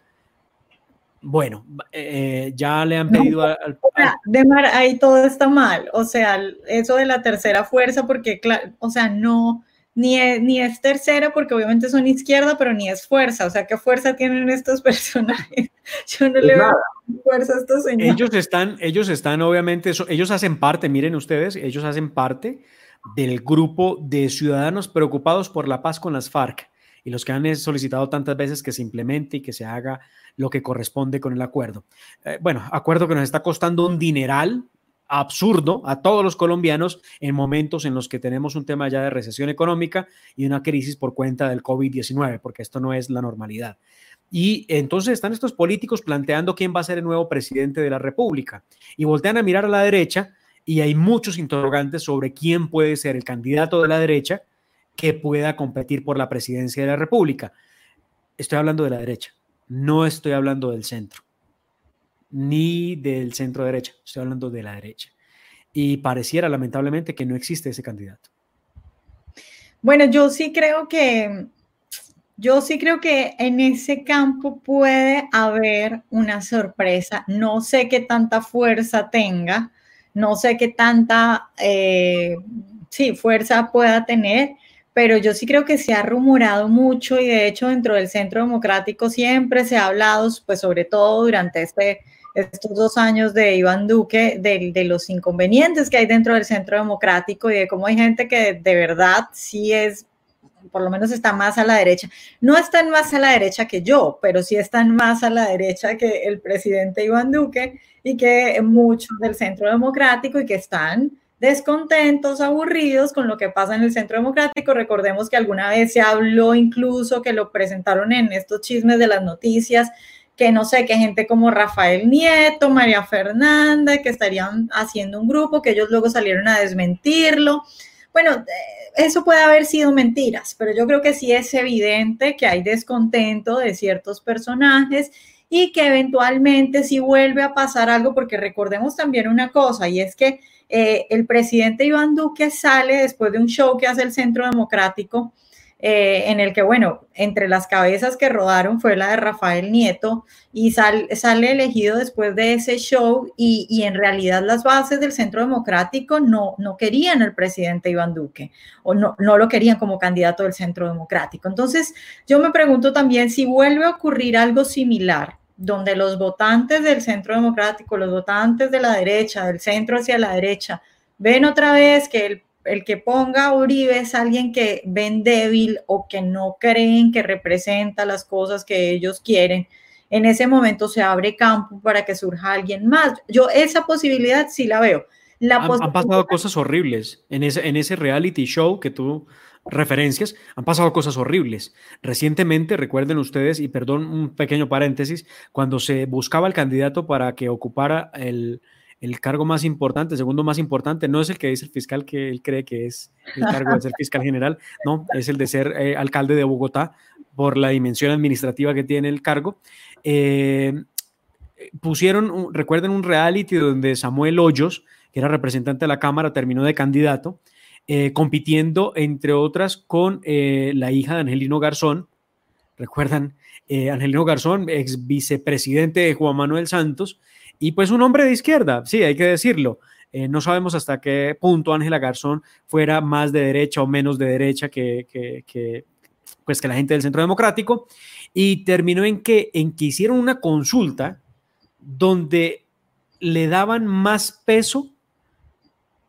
Bueno, eh, ya le han pedido al, De Mar, ahí todo está mal. O sea, eso de la tercera fuerza, porque, o sea, no, ni es, ni es tercera porque obviamente son izquierda, pero ni es fuerza. O sea, ¿qué fuerza tienen estos personajes? Yo no le veo fuerza a estos señores. Ellos están, ellos están obviamente, ellos hacen parte, miren ustedes, ellos hacen parte del grupo de ciudadanos preocupados por la paz con las FARC y los que han solicitado tantas veces que se implemente y que se haga lo que corresponde con el acuerdo. Eh, bueno, acuerdo que nos está costando un dineral, absurdo a todos los colombianos en momentos en los que tenemos un tema ya de recesión económica y una crisis por cuenta del COVID-19, porque esto no es la normalidad. Y entonces están estos políticos planteando quién va a ser el nuevo presidente de la República y voltean a mirar a la derecha y hay muchos interrogantes sobre quién puede ser el candidato de la derecha que pueda competir por la presidencia de la República. Estoy hablando de la derecha, no estoy hablando del centro ni del centro derecha, estoy hablando de la derecha. Y pareciera lamentablemente que no existe ese candidato. Bueno, yo sí creo que yo sí creo que en ese campo puede haber una sorpresa. No sé qué tanta fuerza tenga, no sé qué tanta eh, sí, fuerza pueda tener, pero yo sí creo que se ha rumorado mucho y de hecho dentro del Centro Democrático siempre se ha hablado, pues sobre todo durante este estos dos años de Iván Duque, de, los inconvenientes que hay dentro del centro democrático y de cómo hay gente que de verdad sí es, por lo menos está más a la derecha. No están más a la derecha que yo, pero sí están más a la derecha que el presidente Iván Duque y que muchos del centro democrático y que están descontentos, aburridos con lo que pasa en el centro democrático. Recordemos que alguna vez se habló incluso que lo presentaron en estos chismes de las noticias que no sé, que gente como Rafael Nieto, María Fernanda, que estarían haciendo un grupo, que ellos luego salieron a desmentirlo. Bueno, eh, eso puede haber sido mentiras, pero yo creo que sí es evidente que hay descontento de ciertos personajes y que eventualmente si vuelve a pasar algo, porque recordemos también una cosa, y es que eh, el presidente Iván Duque sale después de un show que hace el Centro Democrático eh, en el que, bueno, entre las cabezas que rodaron fue la de Rafael Nieto y sale elegido después de ese show y, en realidad las bases del Centro Democrático no, no querían al presidente Iván Duque o no, no lo querían como candidato del Centro Democrático. Entonces, yo me pregunto también si vuelve a ocurrir algo similar donde los votantes del Centro Democrático, los votantes de la derecha, del centro hacia la derecha, ven otra vez que el el que ponga a Uribe es alguien que ven débil o que no creen que representa las cosas que ellos quieren, en ese momento se abre campo para que surja alguien más. Yo esa posibilidad sí la veo. han, pasado cosas horribles en ese, en ese reality show que tú referencias, han pasado cosas horribles. Recientemente, recuerden ustedes, y perdón un pequeño paréntesis, cuando se buscaba el candidato para que ocupara el, el cargo más importante, el segundo más importante, no es el que dice el fiscal que él cree que es el cargo de ser fiscal general, no, es el de ser eh, alcalde de Bogotá por la dimensión administrativa que tiene el cargo. Eh, pusieron, recuerden un reality donde Samuel Hoyos, que era representante de la Cámara, terminó de candidato, eh, compitiendo, entre otras, con la hija de Angelino Garzón. Recuerdan, Angelino Garzón, ex vicepresidente de Juan Manuel Santos, y pues un hombre de izquierda, sí, hay que decirlo. Eh, no sabemos hasta qué punto Ángela Garzón fuera más de derecha o menos de derecha que, que, pues que la gente del Centro Democrático. Y terminó en que, en que hicieron una consulta donde le daban más peso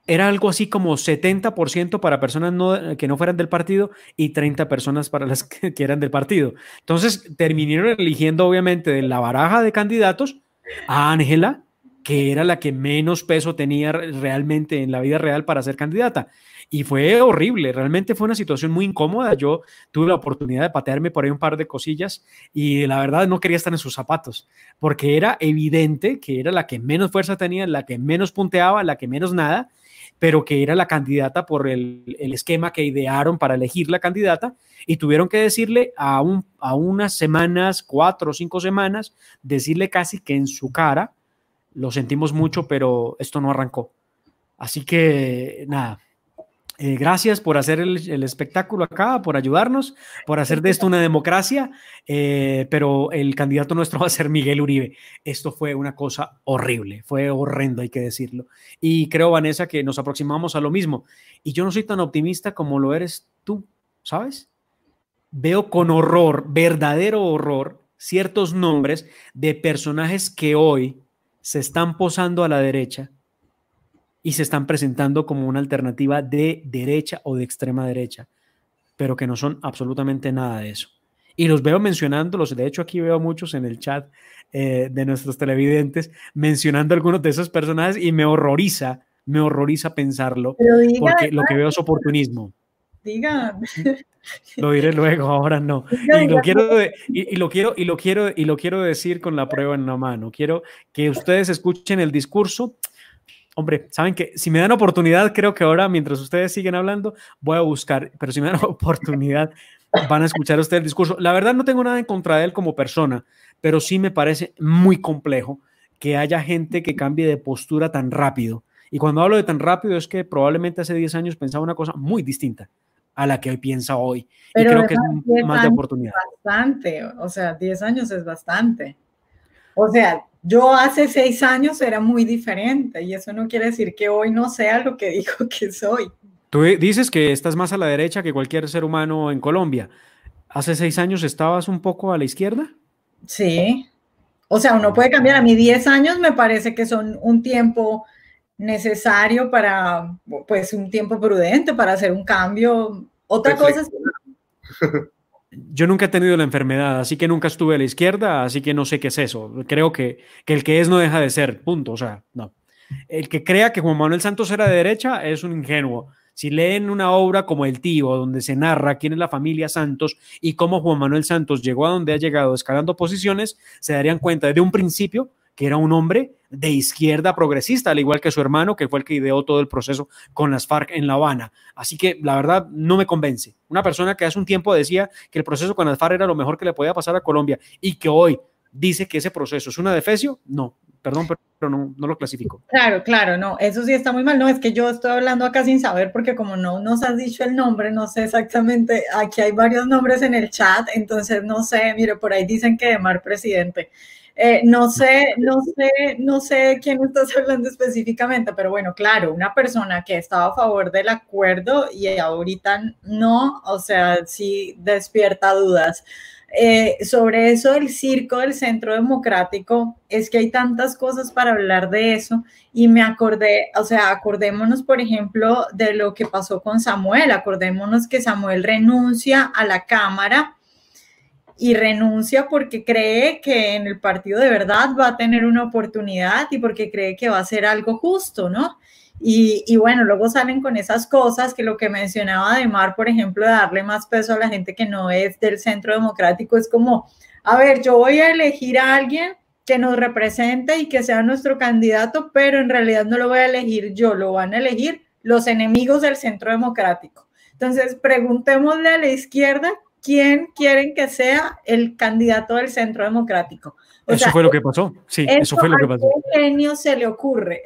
era algo así como 70% para personas que no fueran del partido y 30 personas para las que, que, eran del partido. Entonces terminaron eligiendo obviamente de la baraja de candidatos a Ángela, que era la que menos peso tenía realmente en la vida real para ser candidata. Y fue horrible, realmente fue una situación muy incómoda. Yo tuve la oportunidad de patearme por ahí un par de cosillas y la verdad no quería estar en sus zapatos, porque era evidente que era la que menos fuerza tenía, la que menos punteaba, la que menos nada, pero que era la candidata por el, esquema que idearon para elegir la candidata y tuvieron que decirle a, un, a unas semanas, cuatro o cinco semanas, decirle casi que en su cara, lo sentimos mucho, pero esto no arrancó. Así que nada, eh, gracias por hacer el, espectáculo acá, por ayudarnos, por hacer de esto una democracia, eh, pero el candidato nuestro va a ser Miguel Uribe. Esto fue una cosa horrible, fue horrendo, hay que decirlo. Y creo, Vanessa, que nos aproximamos a lo mismo. Y yo no soy tan optimista como lo eres tú, ¿sabes? Veo con horror, verdadero horror, ciertos nombres de personajes que hoy se están posando a la derecha y se están presentando como una alternativa de derecha o de extrema derecha, pero que no son absolutamente nada de eso. Y los veo mencionándolos, de hecho aquí veo muchos en el chat eh, de nuestros televidentes mencionando algunos de esos personajes y me horroriza, me horroriza pensarlo, porque lo que veo es oportunismo. Diga. Lo diré luego, ahora no. Y lo quiero y, lo quiero y lo quiero y lo quiero decir con la prueba en la mano. Quiero que ustedes escuchen el discurso hombre, saben que si me dan oportunidad, creo que ahora, mientras ustedes siguen hablando, voy a buscar, pero si me dan oportunidad, van a escuchar ustedes el discurso. La verdad, no tengo nada en contra de él como persona, pero sí me parece muy complejo que haya gente que cambie de postura tan rápido. Y cuando hablo de tan rápido es que probablemente hace 10 años pensaba una cosa muy distinta a la que hoy piensa hoy. y creo que es más de oportunidad. Bastante, o sea, 10 años es bastante. O sea, yo hace seis años era muy diferente y eso no quiere decir que hoy no sea lo que digo que soy. Tú dices que estás más a la derecha que cualquier ser humano en Colombia. ¿Hace seis años estabas un poco a la izquierda? Sí. O sea, uno puede cambiar. A mí diez años me parece que son un tiempo necesario para, pues, un tiempo prudente para hacer un cambio. Otra cosa es... Yo nunca he tenido la enfermedad, así que nunca estuve a la izquierda, así que no sé qué es eso. Creo que, que el que es no deja de ser, punto. O sea, no. El que crea que Juan Manuel Santos era de derecha es un ingenuo. Si leen una obra como El Tío, donde se narra quién es la familia Santos y cómo Juan Manuel Santos llegó a donde ha llegado escalando posiciones, se darían cuenta desde un principio que era un hombre de izquierda progresista, al igual que su hermano, que fue el que ideó todo el proceso con las FARC en La Habana. Así que la verdad no me convence. Una persona que hace un tiempo decía que el proceso con las FARC era lo mejor que le podía pasar a Colombia y que hoy dice que ese proceso es una defecio, no, perdón, pero no, lo clasifico. Claro, claro, no, eso sí está muy mal. No, es que yo estoy hablando acá sin saber porque como no nos has dicho el nombre, no sé exactamente, aquí hay varios nombres en el chat, entonces no sé, mire, por ahí dicen que de Mar presidente. Eh, no sé, no sé, no sé quién estás hablando específicamente, pero bueno, claro, una persona que estaba a favor del acuerdo y ahorita no, o sea, sí despierta dudas. Eh, sobre eso del circo del centro democrático, es que hay tantas cosas para hablar de eso y me acordé, o sea, acordémonos, por ejemplo, de lo que pasó con Samuel, acordémonos que Samuel renuncia a la Cámara y renuncia porque cree que en el partido de verdad va a tener una oportunidad y porque cree que va a ser algo justo, ¿no? Y, bueno, luego salen con esas cosas que lo que mencionaba de Mar, por ejemplo, de darle más peso a la gente que no es del centro democrático, es como, a ver, yo voy a elegir a alguien que nos represente y que sea nuestro candidato, pero en realidad no lo voy a elegir yo, lo van a elegir los enemigos del centro democrático. Entonces, preguntémosle a la izquierda quién quieren que sea el candidato del centro democrático. eso fue lo que pasó. Sí, eso fue lo que pasó. ¿A qué genio se le ocurre?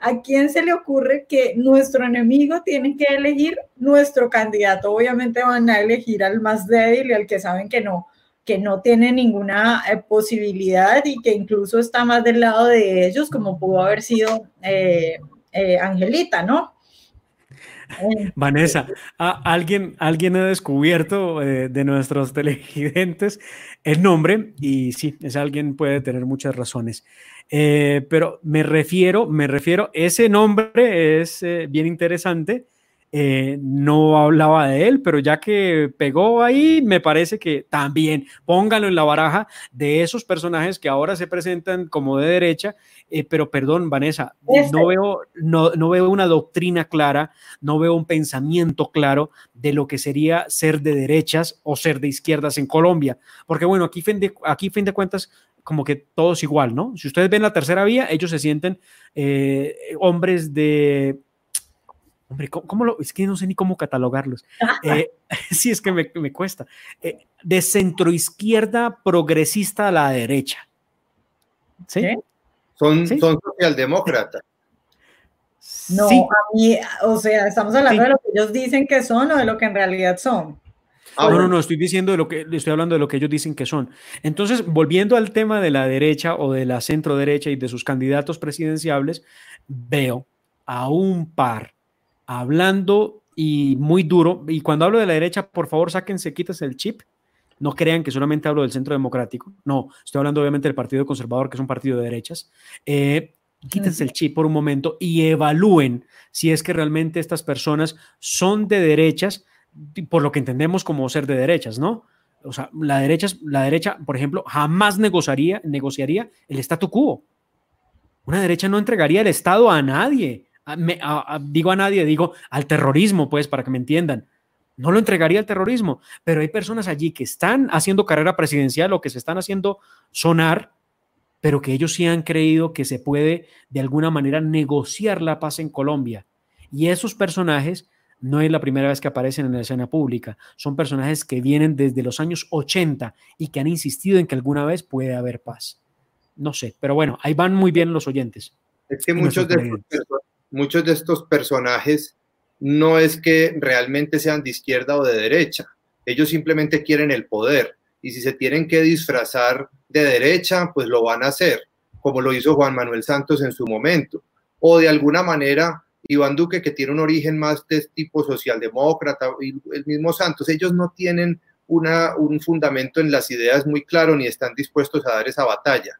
¿A quién se le ocurre que nuestro enemigo tiene que elegir nuestro candidato? Obviamente van a elegir al más débil y al que saben que no, que no tiene ninguna eh, posibilidad y que incluso está más del lado de ellos, como pudo haber sido eh, eh, Angelita, ¿no? Vanessa, ¿alguien, alguien ha descubierto de nuestros televidentes el nombre y sí, ese alguien puede tener muchas razones. pero me refiero, me refiero, ese nombre es bien interesante eh, no hablaba de él, pero ya que pegó ahí, me parece que también póngalo en la baraja de esos personajes que ahora se presentan como de derecha, eh, pero perdón, Vanessa, no veo, no, no, veo una doctrina clara, no veo un pensamiento claro de lo que sería ser de derechas o ser de izquierdas en Colombia, porque bueno, aquí fin de, aquí fin de cuentas como que todos igual, ¿no? Si ustedes ven la tercera vía, ellos se sienten eh, hombres de Hombre, ¿cómo, lo, es que no sé ni cómo catalogarlos. Eh, sí, es que me, me cuesta. Eh, de centroizquierda progresista a la derecha. ¿Sí? Son, son socialdemócratas. No, a mí, o sea, estamos hablando de lo que ellos dicen que son o de lo que en realidad son. Ah, no, no, no, estoy diciendo de lo que estoy hablando de lo que ellos dicen que son. Entonces, volviendo al tema de la derecha o de la centro derecha y de sus candidatos presidenciables, veo a un par hablando y muy duro. Y cuando hablo de la derecha, por favor, sáquense, quítense el chip. No crean que solamente hablo del centro democrático. No, estoy hablando obviamente del Partido Conservador, que es un partido de derechas. Eh, quítense el chip por un momento y evalúen si es que realmente estas personas son de derechas, por lo que entendemos como ser de derechas, ¿no? O sea, la derecha, la derecha, por ejemplo, jamás negociaría, negociaría el statu quo. Una derecha no entregaría el Estado a nadie digo a nadie, digo al terrorismo, pues, para que me entiendan. No lo entregaría al terrorismo, pero hay personas allí que están haciendo carrera presidencial o que se están haciendo sonar, pero que ellos sí han creído que se puede de alguna manera negociar la paz en Colombia. Y esos personajes no es la primera vez que aparecen en la escena pública, son personajes que vienen desde los años 80 y que han insistido en que alguna vez puede haber paz. No sé, pero bueno, ahí van muy bien los oyentes. Es que muchos de, muchos de estos personajes no es que realmente sean de izquierda o de derecha, ellos simplemente quieren el poder. Y si se tienen que disfrazar de derecha, pues lo van a hacer, como lo hizo Juan Manuel Santos en su momento, o de alguna manera Iván Duque, que tiene un origen más de tipo socialdemócrata, y el mismo Santos, ellos no tienen una, un fundamento en las ideas muy claro ni están dispuestos a dar esa batalla.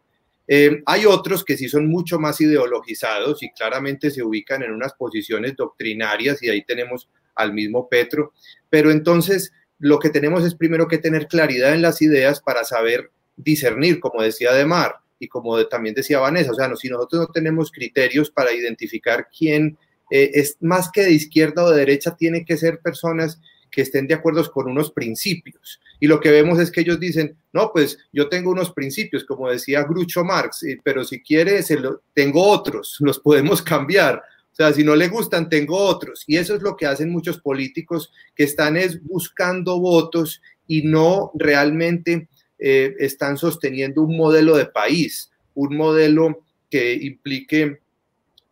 Eh, hay otros que sí son mucho más ideologizados y claramente se ubican en unas posiciones doctrinarias y ahí tenemos al mismo Petro, pero entonces lo que tenemos es primero que tener claridad en las ideas para saber discernir, como decía Demar y como también decía Vanessa, o sea, no, si nosotros no tenemos criterios para identificar quién eh, es más que de izquierda o de derecha, tiene que ser personas que estén de acuerdo con unos principios. Y lo que vemos es que ellos dicen, no, pues yo tengo unos principios, como decía Grucho Marx, pero si quiere, se lo, tengo otros, los podemos cambiar. O sea, si no le gustan, tengo otros. Y eso es lo que hacen muchos políticos que están es buscando votos y no realmente eh, están sosteniendo un modelo de país, un modelo que implique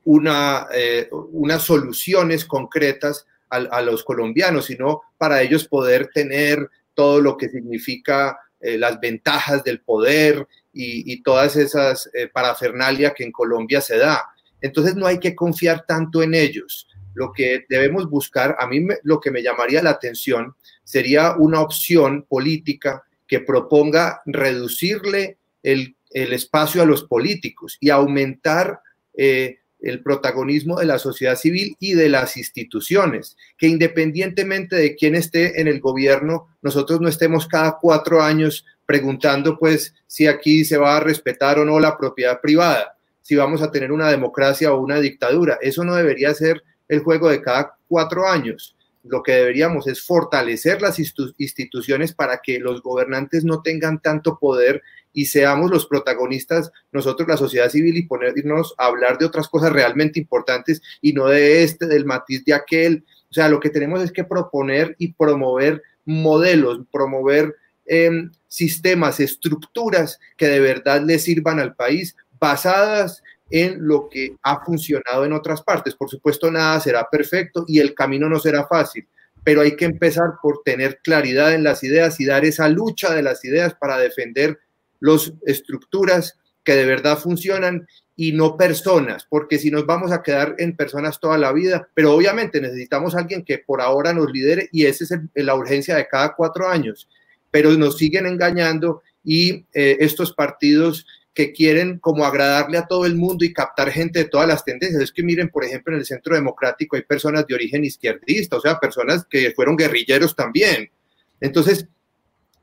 una, eh, unas soluciones concretas a, los colombianos, sino para ellos poder tener todo lo que significa eh, las ventajas del poder y, todas esas eh, parafernalia que en Colombia se da. Entonces no hay que confiar tanto en ellos. Lo que debemos buscar, a mí lo que me llamaría la atención sería una opción política que proponga reducirle el, espacio a los políticos y aumentar eh, el protagonismo de la sociedad civil y de las instituciones, que independientemente de quién esté en el gobierno, nosotros no estemos cada cuatro años preguntando pues si aquí se va a respetar o no la propiedad privada. si vamos a tener una democracia o una dictadura. Eso no debería ser el juego de cada cuatro años. Lo que deberíamos es fortalecer las instituciones para que los gobernantes no tengan tanto poder y seamos los protagonistas, nosotros la sociedad civil, y ponernos a hablar de otras cosas realmente importantes y no de este, del matiz de aquel. O sea, lo que tenemos es que proponer y promover modelos, promover em, sistemas, estructuras que de verdad le sirvan al país, basadas en lo que ha funcionado en otras partes. Por supuesto, nada será perfecto y el camino no será fácil, pero hay que empezar por tener claridad en las ideas y dar esa lucha de las ideas para defender las estructuras que de verdad funcionan y no personas, porque si nos vamos a quedar en personas toda la vida, pero obviamente necesitamos a alguien que por ahora nos lidere y esa es la urgencia de cada cuatro años, pero nos siguen engañando y eh, estos partidos que quieren como agradarle a todo el mundo y captar gente de todas las tendencias. Es que miren, por ejemplo, en el Centro Democrático hay personas de origen izquierdista, o sea, personas que fueron guerrilleros también. Entonces,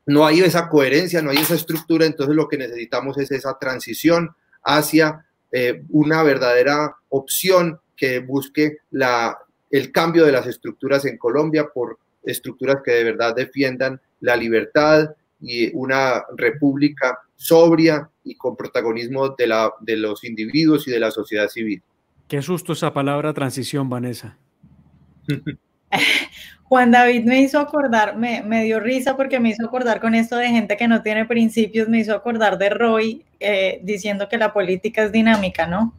no hay esa coherencia, no hay esa estructura, entonces lo que necesitamos es esa transición hacia eh, una verdadera opción que busque la, el cambio de las estructuras en Colombia por estructuras que de verdad defiendan la libertad y una república sobria y con protagonismo de, la, de los individuos y de la sociedad civil. Qué susto esa palabra transición, Vanessa. Juan David me hizo acordar, me, dio risa porque me hizo acordar con esto de gente que no tiene principios, me hizo acordar de Roy eh, diciendo que la política es dinámica, ¿no?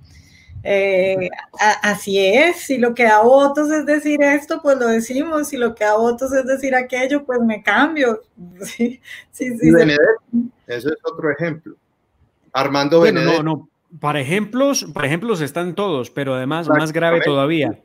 Eh, así es, si lo que da votos es decir esto, pues lo decimos, si lo que da votos es decir aquello, pues me cambio. Sí, sí, sí, Eso es otro ejemplo. Armando bueno, No, no, para ejemplos, para ejemplos están todos, pero además más grave todavía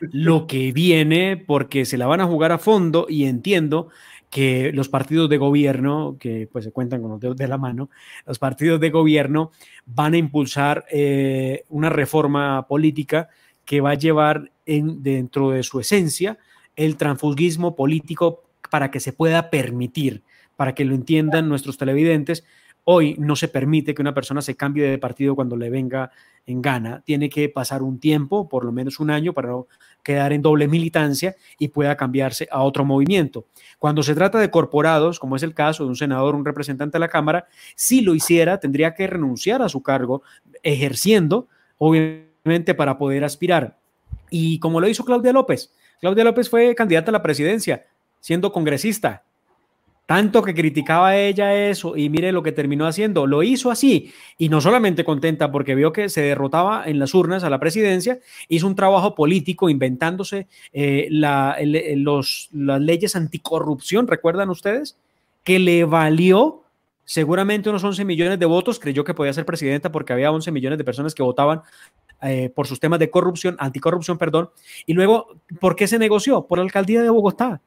lo que viene porque se la van a jugar a fondo y entiendo que los partidos de gobierno, que pues se cuentan con los dedos de la mano, los partidos de gobierno van a impulsar eh, una reforma política que va a llevar en, dentro de su esencia el transfugismo político para que se pueda permitir, para que lo entiendan nuestros televidentes, Hoy no se permite que una persona se cambie de partido cuando le venga en gana. Tiene que pasar un tiempo, por lo menos un año, para quedar en doble militancia y pueda cambiarse a otro movimiento. Cuando se trata de corporados, como es el caso de un senador, un representante de la Cámara, si lo hiciera, tendría que renunciar a su cargo, ejerciendo, obviamente, para poder aspirar. Y como lo hizo Claudia López, Claudia López fue candidata a la presidencia, siendo congresista, tanto que criticaba ella eso y mire lo que terminó haciendo, lo hizo así y no solamente contenta porque vio que se derrotaba en las urnas a la presidencia, hizo un trabajo político inventándose eh, las leyes anticorrupción, ¿recuerdan ustedes? Que le valió seguramente unos 11 millones de votos, creyó que podía ser presidenta porque había 11 millones de personas que votaban eh, por sus temas de corrupción, anticorrupción, perdón, y luego, ¿por qué se negoció? Por la alcaldía de Bogotá.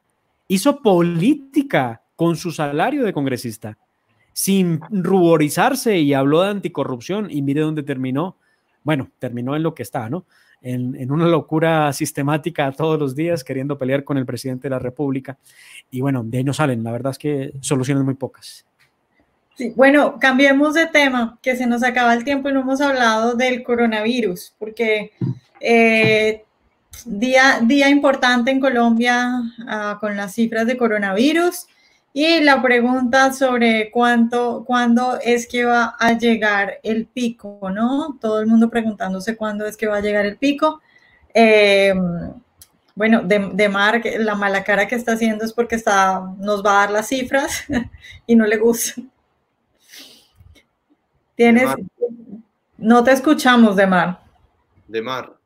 Hizo política con su salario de congresista, sin ruborizarse y habló de anticorrupción y mire dónde terminó. Bueno, terminó en lo que está, ¿no? En, una locura sistemática todos los días, queriendo pelear con el presidente de la República. Y bueno, de ahí no salen, la verdad es que soluciones muy pocas. Bueno, cambiemos de tema, que se nos acaba el tiempo y no hemos hablado del coronavirus, porque eh, día, día importante en Colombia ah, con las cifras de coronavirus. Y la pregunta sobre cuánto, cuándo es que va a llegar el pico, ¿no? Todo el mundo preguntándose cuándo es que va a llegar el pico. Eh, bueno, de, de Mark, la mala cara que está haciendo es porque está, nos va a dar las cifras y no le gusta. Tienes, no te escuchamos, de Mar. De Mar.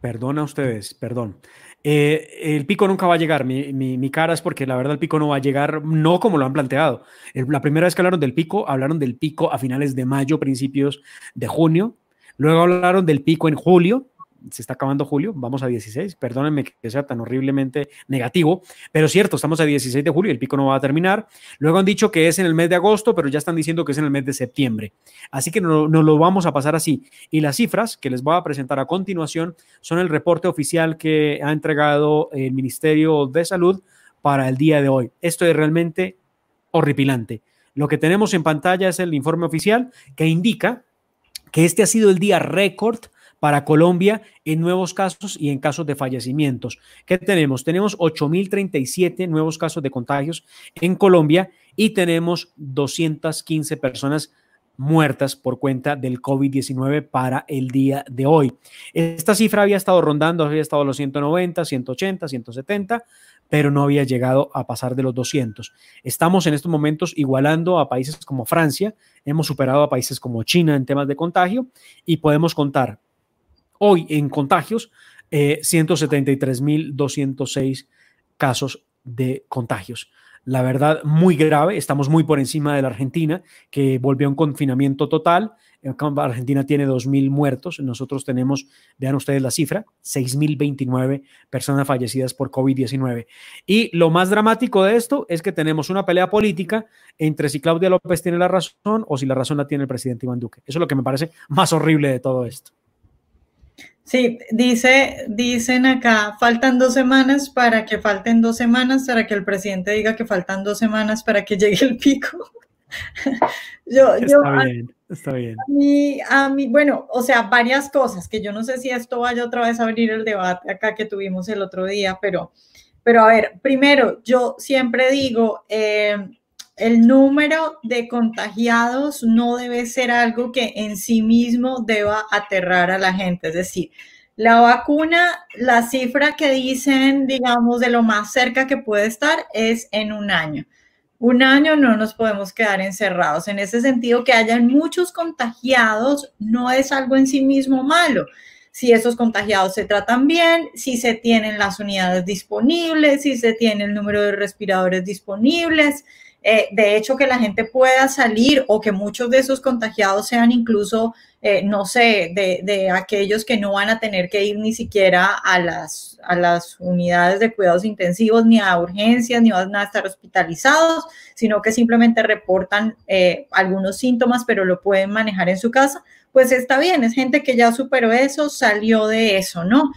Perdona a ustedes, perdón. Eh, el pico nunca va a llegar. Mi, cara es porque la verdad el pico no va a llegar, no como lo han planteado. la primera vez que hablaron del pico, hablaron del pico a finales de mayo, principios de junio. Luego hablaron del pico en julio se está acabando julio, vamos a 16, perdónenme que sea tan horriblemente negativo, pero cierto, estamos a 16 de julio, el pico no va a terminar. Luego han dicho que es en el mes de agosto, pero ya están diciendo que es en el mes de septiembre. Así que nos no lo vamos a pasar así. Y las cifras que les voy a presentar a continuación son el reporte oficial que ha entregado el Ministerio de Salud para el día de hoy. Esto es realmente horripilante Lo que tenemos en pantalla es el informe oficial que indica que este ha sido el día récord para Colombia en nuevos casos y en casos de fallecimientos. ¿Qué tenemos? Tenemos 8.037 nuevos casos de contagios en Colombia y tenemos 215 personas muertas por cuenta del COVID-19 para el día de hoy. Esta cifra había estado rondando, había estado a los 190, 180, 170, pero no había llegado a pasar de los 200. Estamos en estos momentos igualando a países como Francia, hemos superado a países como China en temas de contagio y podemos contar hoy en contagios eh, 173.206 casos de contagios la verdad, muy grave. Estamos muy por encima de la Argentina, que volvió a un confinamiento total. Argentina tiene 2.000 muertos. Nosotros tenemos, vean ustedes la cifra, 6.029 personas fallecidas por COVID-19. Y lo más dramático de esto es que tenemos una pelea política entre si Claudia López tiene la razón o si la razón la tiene el presidente Iván Duque. Eso es lo que me parece más horrible de todo esto. Sí, dice, dicen acá, faltan dos semanas para que falten dos semanas, para que el presidente diga que faltan dos semanas para que llegue el pico. yo, está bien, está bien. A mí, bueno, o sea, varias cosas, que yo no sé si esto vaya otra vez a abrir el debate acá que tuvimos el otro día, pero, pero a ver, primero, yo siempre digo, eh, el número de contagiados no debe ser algo que en sí mismo deba aterrar a la gente. Es decir, la vacuna, la cifra que dicen, digamos, de lo más cerca que puede estar es en un año. Un año no nos podemos quedar encerrados. En ese sentido, que hayan muchos contagiados no es algo en sí mismo malo. Si esos contagiados se tratan bien, si se tienen las unidades disponibles, si se tiene el número de respiradores disponibles, eh, de hecho, que la gente pueda salir o que muchos de esos contagiados sean incluso, eh, no sé, de, aquellos que no van a tener que ir ni siquiera a las, a las unidades de cuidados intensivos, ni a urgencias, ni van a estar hospitalizados, sino que simplemente reportan eh, algunos síntomas, pero lo pueden manejar en su casa, pues está bien, es gente que ya superó eso, salió de eso, ¿no?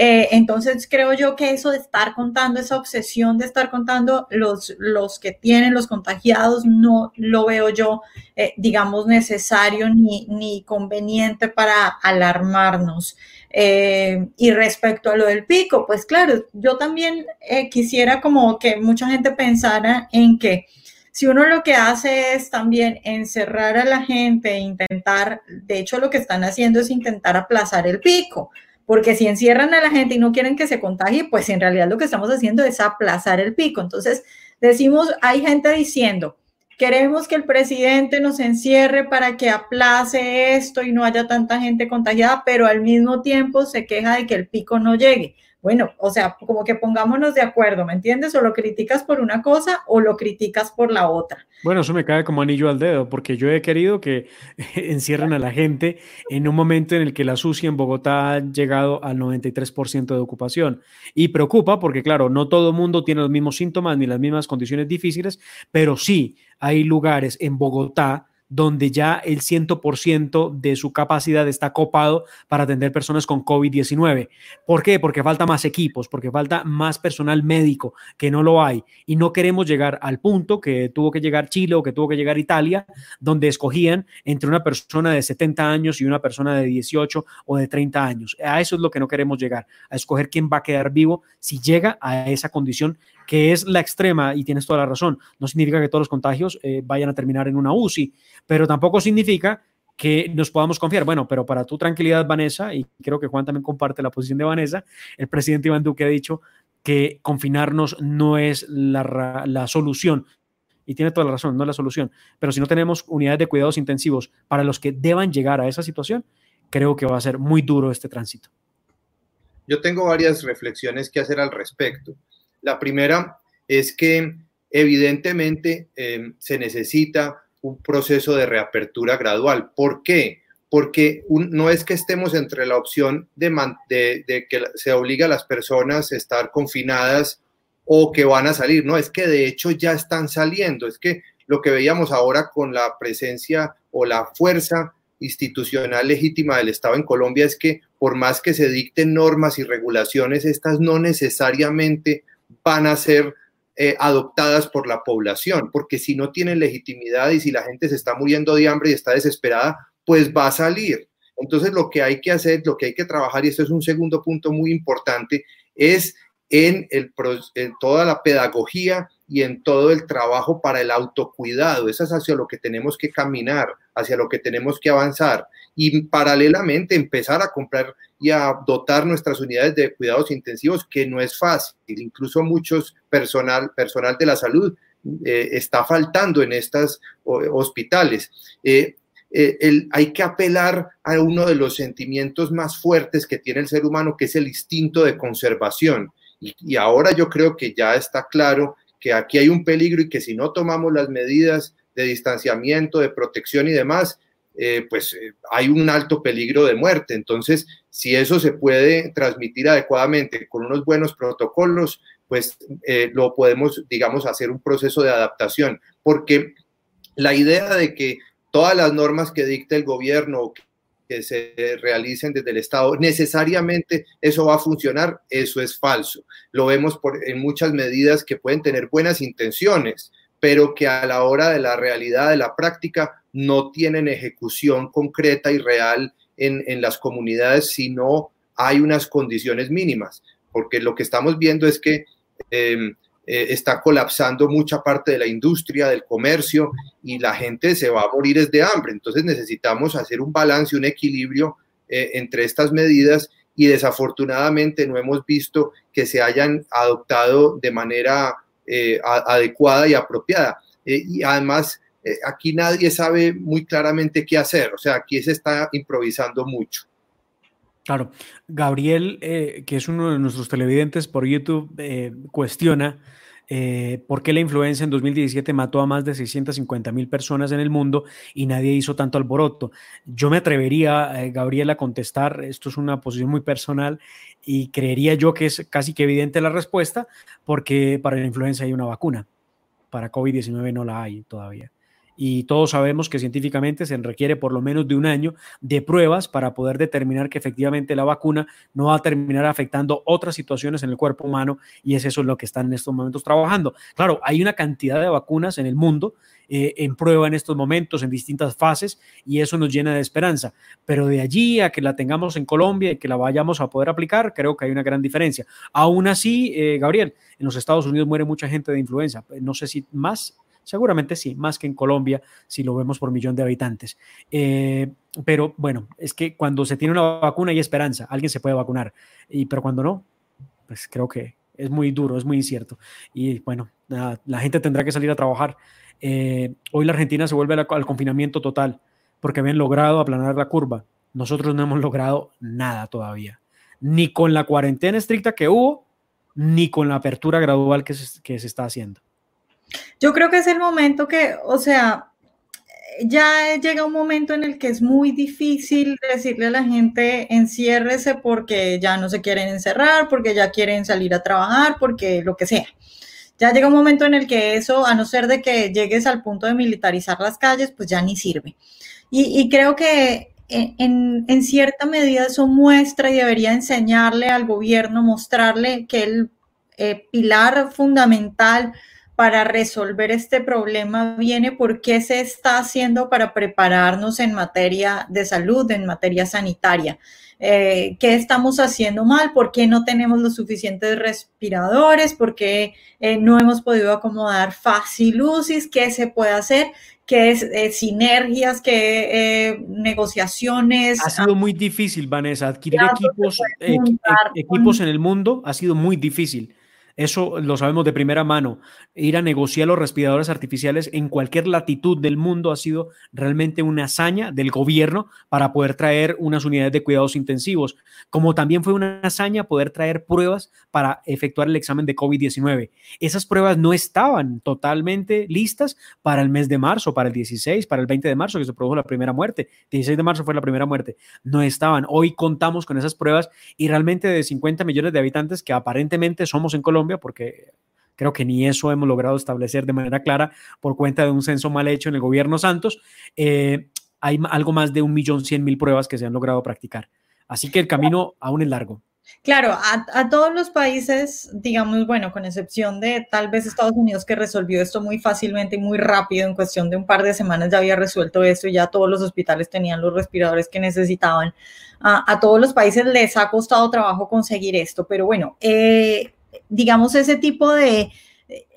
Eh, entonces creo yo que eso de estar contando, esa obsesión de estar contando los, los que tienen los contagiados, no lo veo yo, eh, digamos, necesario ni, ni, conveniente para alarmarnos. Eh, y respecto a lo del pico, pues claro, yo también quisiera como que mucha gente pensara en que si uno lo que hace es también encerrar a la gente, e intentar, de hecho lo que están haciendo es intentar aplazar el pico porque si encierran a la gente y no quieren que se contagie, pues en realidad lo que estamos haciendo es aplazar el pico. Entonces, decimos, hay gente diciendo, queremos que el presidente nos encierre para que aplace esto y no haya tanta gente contagiada, pero al mismo tiempo se queja de que el pico no llegue. Bueno, o sea, como que pongámonos de acuerdo, ¿me entiendes? O lo criticas por una cosa o lo criticas por la otra. Bueno, eso me cae como anillo al dedo, porque yo he querido que encierren a la gente en un momento en el que la SUSI en Bogotá ha llegado al 93% de ocupación. Y preocupa porque, claro, no todo el mundo tiene los mismos síntomas ni las mismas condiciones difíciles, pero sí hay lugares en Bogotá donde ya el 100% de su capacidad está copado para atender personas con COVID-19. ¿Por qué? Porque falta más equipos, porque falta más personal médico, que no lo hay. Y no queremos llegar al punto que tuvo que llegar Chile o que tuvo que llegar Italia, donde escogían entre una persona de 70 años y una persona de 18 o de 30 años. A eso es lo que no queremos llegar, a escoger quién va a quedar vivo si llega a esa condición que es la extrema, y tienes toda la razón, no significa que todos los contagios eh, vayan a terminar en una UCI, pero tampoco significa que nos podamos confiar. Bueno, pero para tu tranquilidad, Vanessa, y creo que Juan también comparte la posición de Vanessa, el presidente Iván Duque ha dicho que confinarnos no es la, la solución, y tiene toda la razón, no es la solución, pero si no tenemos unidades de cuidados intensivos para los que deban llegar a esa situación, creo que va a ser muy duro este tránsito. Yo tengo varias reflexiones que hacer al respecto. La primera es que evidentemente em, se necesita un proceso de reapertura gradual. ¿Por qué? Porque no es que estemos entre la opción de, de, que se obliga a las personas a estar confinadas o que van a salir, no, es que de hecho ya están saliendo, es que lo que veíamos ahora con la presencia o la fuerza institucional legítima del Estado en Colombia es que por más que se dicten normas y regulaciones, estas no necesariamente van a ser eh, adoptadas por la población, porque si no tienen legitimidad y si la gente se está muriendo de hambre y está desesperada, pues va a salir. Entonces lo que hay que hacer, lo que hay que trabajar, y esto es un segundo punto muy importante, es en, el, en toda la pedagogía y en todo el trabajo para el autocuidado. Eso es hacia lo que tenemos que caminar, hacia lo que tenemos que avanzar. Y paralelamente empezar a comprar y a dotar nuestras unidades de cuidados intensivos, que no es fácil. Incluso muchos personal, personal de la salud eh, está faltando en estos hospitales. Eh, eh, hay que apelar a uno de los sentimientos más fuertes que tiene el ser humano, que es el instinto de conservación. y ahora yo creo que ya está claro que aquí hay un peligro y que si no tomamos las medidas de distanciamiento, de protección y demás, eh, pues eh, hay un alto peligro de muerte. Entonces, si eso se puede transmitir adecuadamente con unos buenos protocolos, pues eh, lo podemos, digamos, hacer un proceso de adaptación, porque la idea de que todas las normas que dicta el gobierno, que se realicen desde el Estado, necesariamente eso va a funcionar, eso es falso. Lo vemos por, en muchas medidas que pueden tener buenas intenciones, pero que a la hora de la realidad, de la práctica, no tienen ejecución concreta y real en, en las comunidades si no hay unas condiciones mínimas, porque lo que estamos viendo es que... Eh, eh, está colapsando mucha parte de la industria, del comercio y la gente se va a morir de hambre. Entonces necesitamos hacer un balance, un equilibrio eh, entre estas medidas y desafortunadamente no hemos visto que se hayan adoptado de manera eh, adecuada y apropiada. y además, aquí nadie sabe muy claramente qué hacer, o sea, aquí se está improvisando mucho. Claro, Gabriel, que es uno de nuestros televidentes por YouTube, cuestiona eh, por qué la influenza en 2017 mató a más de 650 mil personas en el mundo y nadie hizo tanto alboroto. Yo me atrevería, eh, Gabriela, a contestar, esto es una posición muy personal y creería yo que es casi que evidente la respuesta, porque para la influenza hay una vacuna, para COVID-19 no la hay todavía y todos sabemos que científicamente se requiere por lo menos de un año de pruebas para poder determinar que efectivamente la vacuna no va a terminar afectando otras situaciones en el cuerpo humano y es eso lo que están en estos momentos trabajando. Claro, hay una cantidad de vacunas en el mundo eh, en prueba en estos momentos, en distintas fases, y eso nos llena de esperanza. Pero de allí a que la tengamos en Colombia y que la vayamos a poder aplicar, creo que hay una gran diferencia. Aún así, eh, Gabriel, en los Estados Unidos muere mucha gente de influenza. No sé si más Seguramente sí, más que en Colombia, si lo vemos por millón de habitantes. Eh, pero bueno, es que cuando se tiene una vacuna hay esperanza, alguien se puede vacunar, y, pero cuando no, pues creo que es muy duro, es muy incierto. Y bueno, la, gente tendrá que salir a trabajar. Eh, hoy la Argentina se vuelve al confinamiento total porque habían logrado aplanar la curva. Nosotros no hemos logrado nada todavía, ni con la cuarentena estricta que hubo, ni con la apertura gradual que que se está haciendo. Yo creo que es el momento que, o sea, ya llega un momento en el que es muy difícil decirle a la gente enciérrese porque ya no se quieren encerrar, porque ya quieren salir a trabajar, porque lo que sea. Ya llega un momento en el que eso, a no ser de que llegues al punto de militarizar las calles, pues ya ni sirve. Y, creo que en, en, cierta medida eso muestra y debería enseñarle al gobierno, mostrarle que el eh, pilar fundamental para resolver este problema viene por qué se está haciendo para prepararnos en materia de salud, en materia sanitaria. Eh, ¿Qué estamos haciendo mal? ¿Por qué no tenemos los suficientes respiradores? ¿Por qué eh, no hemos podido acomodar fácil UCIs? ¿Qué se puede hacer? ¿Qué es eh, sinergias? ¿Qué negociaciones? Ha sido muy difícil, Vanessa, adquirir equipos, equipos en el mundo ha sido muy difícil. Eso lo sabemos de primera mano. Ir a negociar los respiradores artificiales en cualquier latitud del mundo ha sido realmente una hazaña del gobierno para poder traer unas unidades de cuidados intensivos, como también fue una hazaña poder traer pruebas para efectuar el examen de COVID-19. Esas pruebas no estaban totalmente listas para el mes de marzo, para el 16, para el 20 de marzo, que se produjo la primera muerte. 16 de marzo fue la primera muerte. No estaban. Hoy contamos con esas pruebas y realmente de 50 millones de habitantes que aparentemente somos en Colombia, porque creo que ni eso hemos logrado establecer de manera clara por cuenta de un censo mal hecho en el gobierno Santos. Eh, hay algo más de un millón cien mil pruebas que se han logrado practicar. Así que el camino aún es largo. Claro, a, todos los países, digamos, bueno, con excepción de tal vez Estados Unidos que resolvió esto muy fácilmente y muy rápido, en cuestión de un par de semanas ya había resuelto esto y ya todos los hospitales tenían los respiradores que necesitaban. a todos los países les ha costado trabajo conseguir esto, pero bueno, eh, digamos, ese tipo de,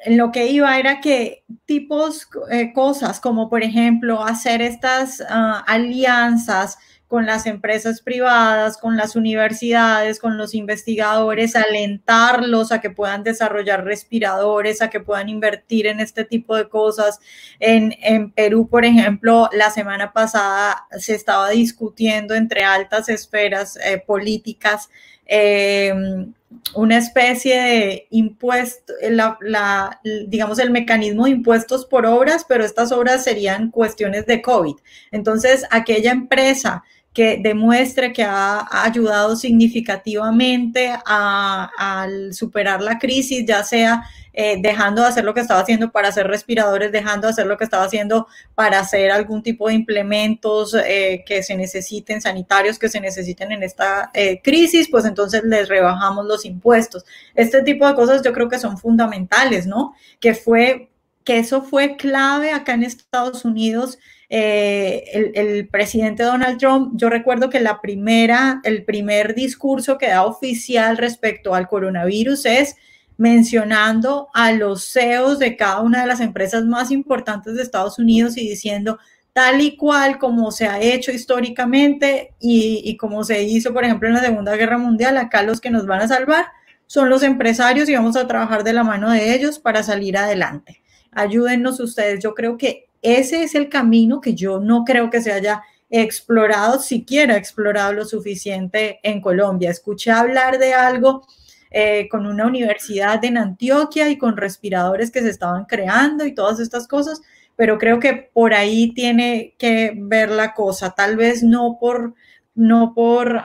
lo que iba era que tipos, eh, cosas como por ejemplo hacer estas ah, alianzas con las empresas privadas, con las universidades, con los investigadores, alentarlos a que puedan desarrollar respiradores, a que puedan invertir en este tipo de cosas. En, en Perú, por ejemplo, la semana pasada se estaba discutiendo entre altas esferas eh, políticas eh, una especie de impuesto, la, digamos, el mecanismo de impuestos por obras, pero estas obras serían cuestiones de COVID. Entonces, aquella empresa que demuestre que ha, ayudado significativamente al superar la crisis, ya sea eh, dejando de hacer lo que estaba haciendo para hacer respiradores, dejando de hacer lo que estaba haciendo para hacer algún tipo de implementos eh, que se necesiten, sanitarios que se necesiten en esta eh, crisis, pues entonces les rebajamos los impuestos. Este tipo de cosas yo creo que son fundamentales, ¿no? Que fue, que eso fue clave acá en Estados Unidos eh, el, presidente Donald Trump, yo recuerdo que la primera, el primer discurso que da oficial respecto al coronavirus es mencionando a los CEOs de cada una de las empresas más importantes de Estados Unidos y diciendo tal y cual como se ha hecho históricamente y, y como se hizo, por ejemplo, en la Segunda Guerra Mundial, acá los que nos van a salvar son los empresarios y vamos a trabajar de la mano de ellos para salir adelante. Ayúdennos ustedes. Yo creo que ese es el camino que yo no creo que se haya explorado, siquiera explorado lo suficiente en Colombia. Escuché hablar de algo eh, con una universidad en Antioquia y con respiradores que se estaban creando y todas estas cosas, pero creo que por ahí tiene que ver la cosa, tal vez no por no por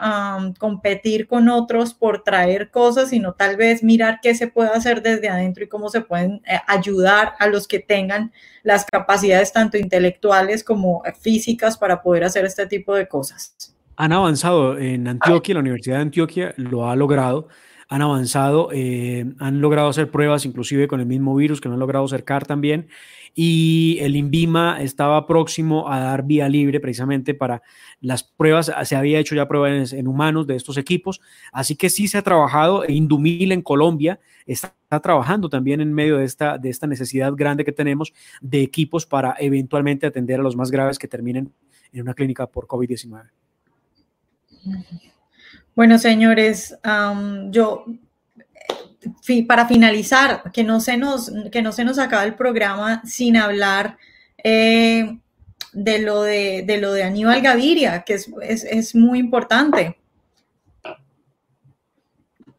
competir con otros, por traer cosas, sino tal vez mirar qué se puede hacer desde adentro y cómo se pueden eh, ayudar a los que tengan las capacidades tanto intelectuales como físicas para poder hacer este tipo de cosas. Han avanzado en Antioquia, la Universidad de Antioquia lo ha logrado han avanzado, eh, han logrado hacer pruebas inclusive con el mismo virus que no han logrado acercar también y el INVIMA estaba próximo a dar vía libre precisamente para las pruebas, se había hecho ya pruebas en, humanos de estos equipos, así que sí se ha trabajado, Indumil en Colombia está, trabajando también en medio de esta, de esta necesidad grande que tenemos de equipos para eventualmente atender a los más graves que terminen en una clínica por COVID-19. Bueno, señores, yo para finalizar, que no se nos, que no se nos acabe el programa sin hablar eh, de, lo de, lo de Aníbal Gaviria, que es, muy importante.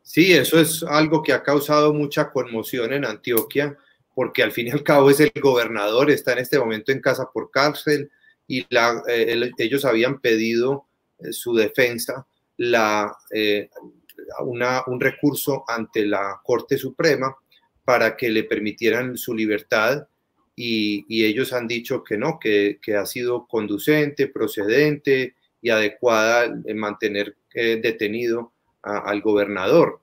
Sí, eso es algo que ha causado mucha conmoción en Antioquia, porque al fin y al cabo es el gobernador, está en este momento en casa por cárcel y la, eh, ellos habían pedido eh, su defensa la, un recurso ante la Corte Suprema para que le permitieran su libertad y, ellos han dicho que no, que, ha sido conducente, procedente y adecuada en mantener eh, detenido al gobernador.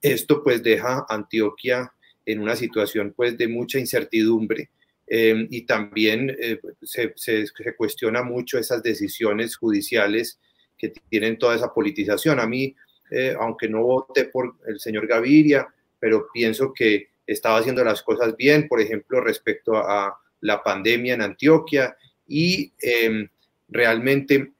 Esto pues deja Antioquia en una situación pues de mucha incertidumbre eh, y también se, se, cuestiona mucho esas decisiones judiciales que tienen toda esa politización. A mí, eh, aunque no voté por el señor Gaviria, pero pienso que estaba haciendo las cosas bien, por ejemplo, respecto a la pandemia en Antioquia. Y em, realmente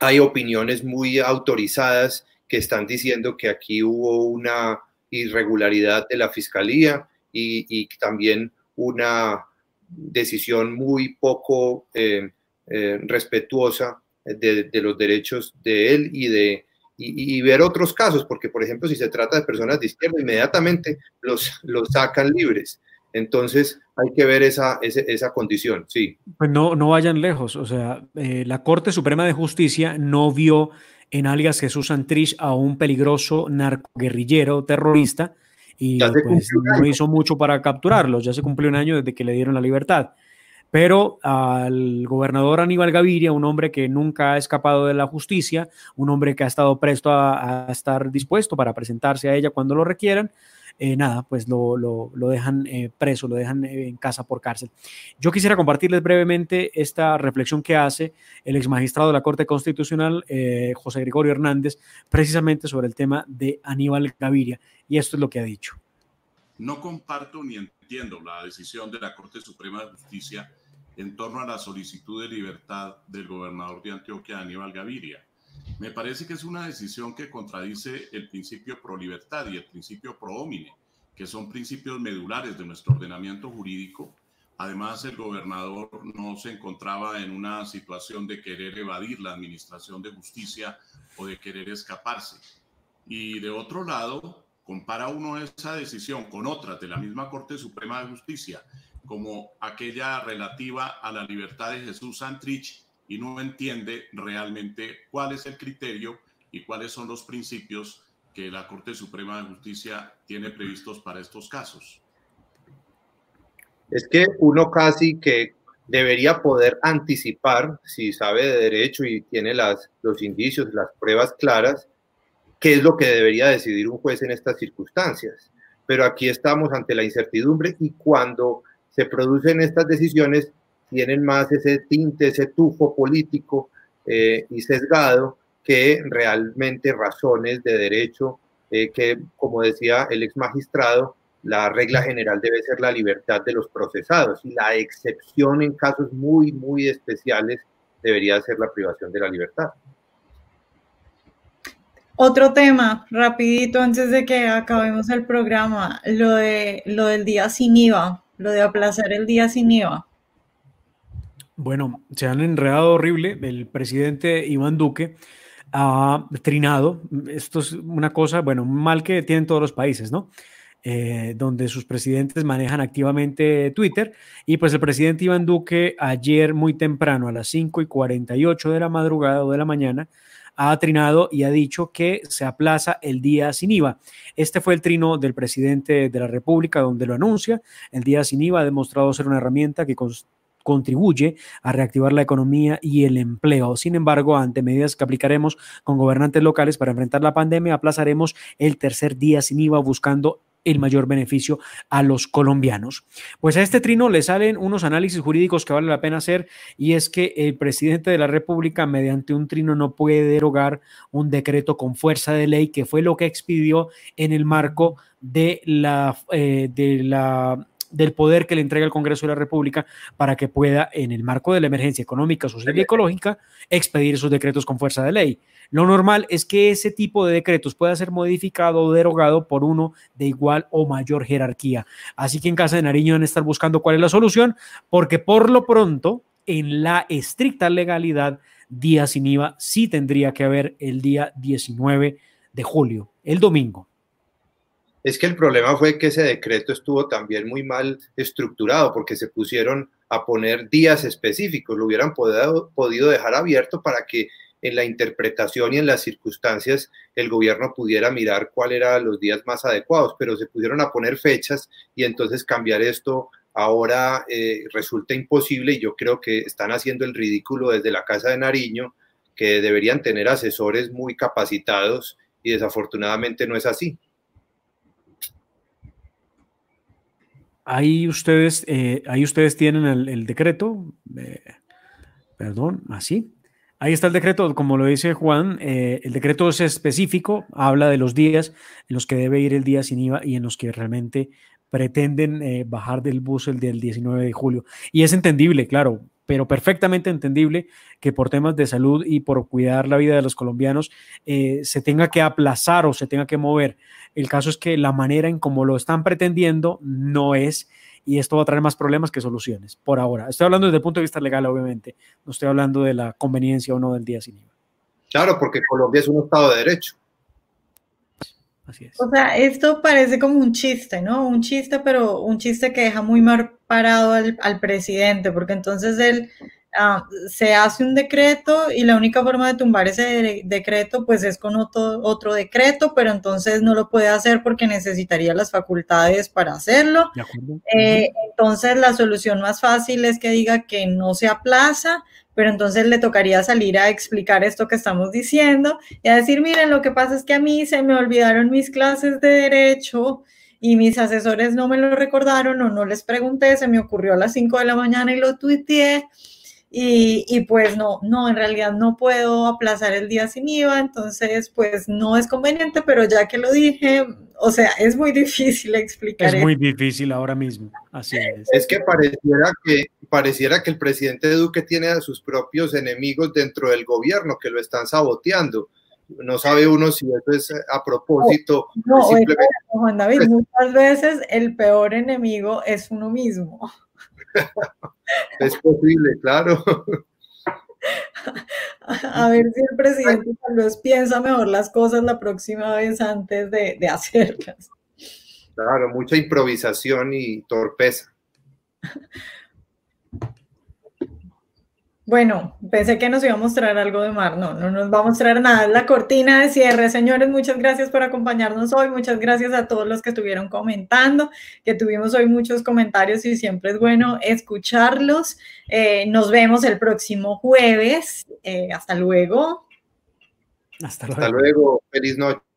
hay opiniones muy autorizadas que están diciendo que aquí hubo una irregularidad de la fiscalía y, también una decisión muy poco em, eh, respetuosa de, los derechos de él y de y, ver otros casos, porque por ejemplo si se trata de personas de izquierda, inmediatamente los, los sacan libres. Entonces hay que ver esa, esa, condición, sí. Pues no, no vayan lejos, o sea, eh, la Corte Suprema de Justicia no vio en alias Jesús Santrich a un peligroso narcoguerrillero terrorista y pues, no hizo mucho para capturarlos, ya se cumplió un año desde que le dieron la libertad pero al gobernador Aníbal Gaviria, un hombre que nunca ha escapado de la justicia, un hombre que ha estado presto a, estar dispuesto para presentarse a ella cuando lo requieran, eh, nada, pues lo, dejan eh, preso, lo dejan eh, en casa por cárcel. Yo quisiera compartirles brevemente esta reflexión que hace el ex magistrado de la Corte Constitucional, José Gregorio Hernández, precisamente sobre el tema de Aníbal Gaviria. Y esto es lo que ha dicho. No comparto ni entiendo la decisión de la Corte Suprema de Justicia en torno a la solicitud de libertad del gobernador de Antioquia, Aníbal Gaviria me parece que es una decisión que contradice el principio pro libertad y el principio pro homine, que son principios medulares de nuestro ordenamiento jurídico. Además, el gobernador no se encontraba en una situación de querer evadir la administración de justicia o de querer escaparse. Y de otro lado, compara uno esa decisión con otras de la misma Corte Suprema de Justicia, como aquella relativa a la libertad de Jesús Santrich y no entiende realmente cuál es el criterio y cuáles son los principios que la Corte Suprema de Justicia tiene previstos para estos casos. Es que uno casi que debería poder anticipar, si sabe de derecho y tiene las, los indicios, las pruebas claras, qué es lo que debería decidir un juez en estas circunstancias. Pero aquí estamos ante la incertidumbre y cuando se producen estas decisiones, tienen más ese tinte, ese tufo político eh, y sesgado que realmente razones de derecho, eh, que como decía el ex magistrado, la regla general debe ser la libertad de los procesados y la excepción en casos muy, muy especiales debería ser la privación de la libertad. Otro tema, rapidito antes de que acabemos el programa, lo, de, lo del día sin IVA, lo de aplazar el día sin IVA. Bueno, se han enredado horrible. El presidente Iván Duque ha trinado. Esto es una cosa, bueno, mal que tienen todos los países, ¿no? Eh, donde sus presidentes manejan activamente Twitter. Y pues el presidente Iván Duque ayer muy temprano, a las 5 y 48 de la madrugada o de la mañana, ha trinado y ha dicho que se aplaza el día sin IVA. Este fue el trino del presidente de la República donde lo anuncia. El día sin IVA ha demostrado ser una herramienta que contribuye a reactivar la economía y el empleo. Sin embargo, ante medidas que aplicaremos con gobernantes locales para enfrentar la pandemia, aplazaremos el tercer día sin IVA buscando el mayor beneficio a los colombianos. Pues a este trino le salen unos análisis jurídicos que vale la pena hacer y es que el presidente de la República mediante un trino no puede derogar un decreto con fuerza de ley que fue lo que expidió en el marco de la, eh, de la del poder que le entrega el Congreso de la República para que pueda, en el marco de la emergencia económica, social y ecológica, expedir esos decretos con fuerza de ley. Lo normal es que ese tipo de decretos pueda ser modificado o derogado por uno de igual o mayor jerarquía. Así que en Casa de Nariño van a estar buscando cuál es la solución, porque por lo pronto, en la estricta legalidad, día sin IVA sí tendría que haber el día 19 de julio, el domingo. Es que el problema fue que ese decreto estuvo también muy mal estructurado porque se pusieron a poner días específicos, lo hubieran podido, dejar abierto para que en la interpretación y en las circunstancias el gobierno pudiera mirar cuáles eran los días más adecuados, pero se pusieron a poner fechas y entonces cambiar esto ahora eh, resulta imposible y yo creo que están haciendo el ridículo desde la Casa de Nariño, que deberían tener asesores muy capacitados y desafortunadamente no es así. Ahí ustedes, eh, ahí ustedes tienen el, decreto, eh, perdón, así. Ahí está el decreto, como lo dice Juan, eh, el decreto es específico, habla de los días en los que debe ir el día sin IVA y en los que realmente pretenden bajar del bus el del 19 de julio. Y es entendible, claro, pero perfectamente entendible que por temas de salud y por cuidar la vida de los colombianos se tenga que aplazar o se tenga que mover el caso es que la manera en cómo lo están pretendiendo no es, y esto va a traer más problemas que soluciones, por ahora. Estoy hablando desde el punto de vista legal, obviamente, no estoy hablando de la conveniencia o no del día sin IVA. Claro, porque Colombia es un Estado de Derecho. O sea, esto parece como un chiste, ¿no? Un chiste, pero un chiste que deja muy mal parado al, al presidente, porque entonces él ah, se hace un decreto y la única forma de tumbar ese decreto pues es con otro, otro decreto, pero entonces no lo puede hacer porque necesitaría las facultades para hacerlo. Eh, entonces la solución más fácil es que diga que no se aplaza, pero entonces le tocaría salir a explicar esto que estamos diciendo y a decir, miren, lo que pasa es que a mí se me olvidaron mis clases de derecho y mis asesores no me lo recordaron o no les pregunté, se me ocurrió a las 5 de la mañana y lo tuiteé. Y, y, pues no, no, en realidad no puedo aplazar el día sin IVA, entonces pues no es conveniente, pero ya que lo dije, o sea, es muy difícil explicar. Es muy difícil ahora mismo, así es. Es que pareciera que, pareciera que el presidente Duque tiene a sus propios enemigos dentro del gobierno que lo están saboteando no sabe uno si eso es a propósito. No, simplemente... Juan David, muchas veces el peor enemigo es uno mismo. es posible, claro. A ver si el presidente tal piensa mejor las cosas la próxima vez antes de, de hacerlas. Claro, mucha improvisación y torpeza. Bueno, pensé que nos iba a mostrar algo de mar. No, no nos va a mostrar nada. La cortina de cierre. Señores, muchas gracias por acompañarnos hoy. Muchas gracias a todos los que estuvieron comentando, que tuvimos hoy muchos comentarios y siempre es bueno escucharlos. Eh, nos vemos el próximo jueves. Eh, hasta luego. Hasta luego. Hasta luego. Feliz noche.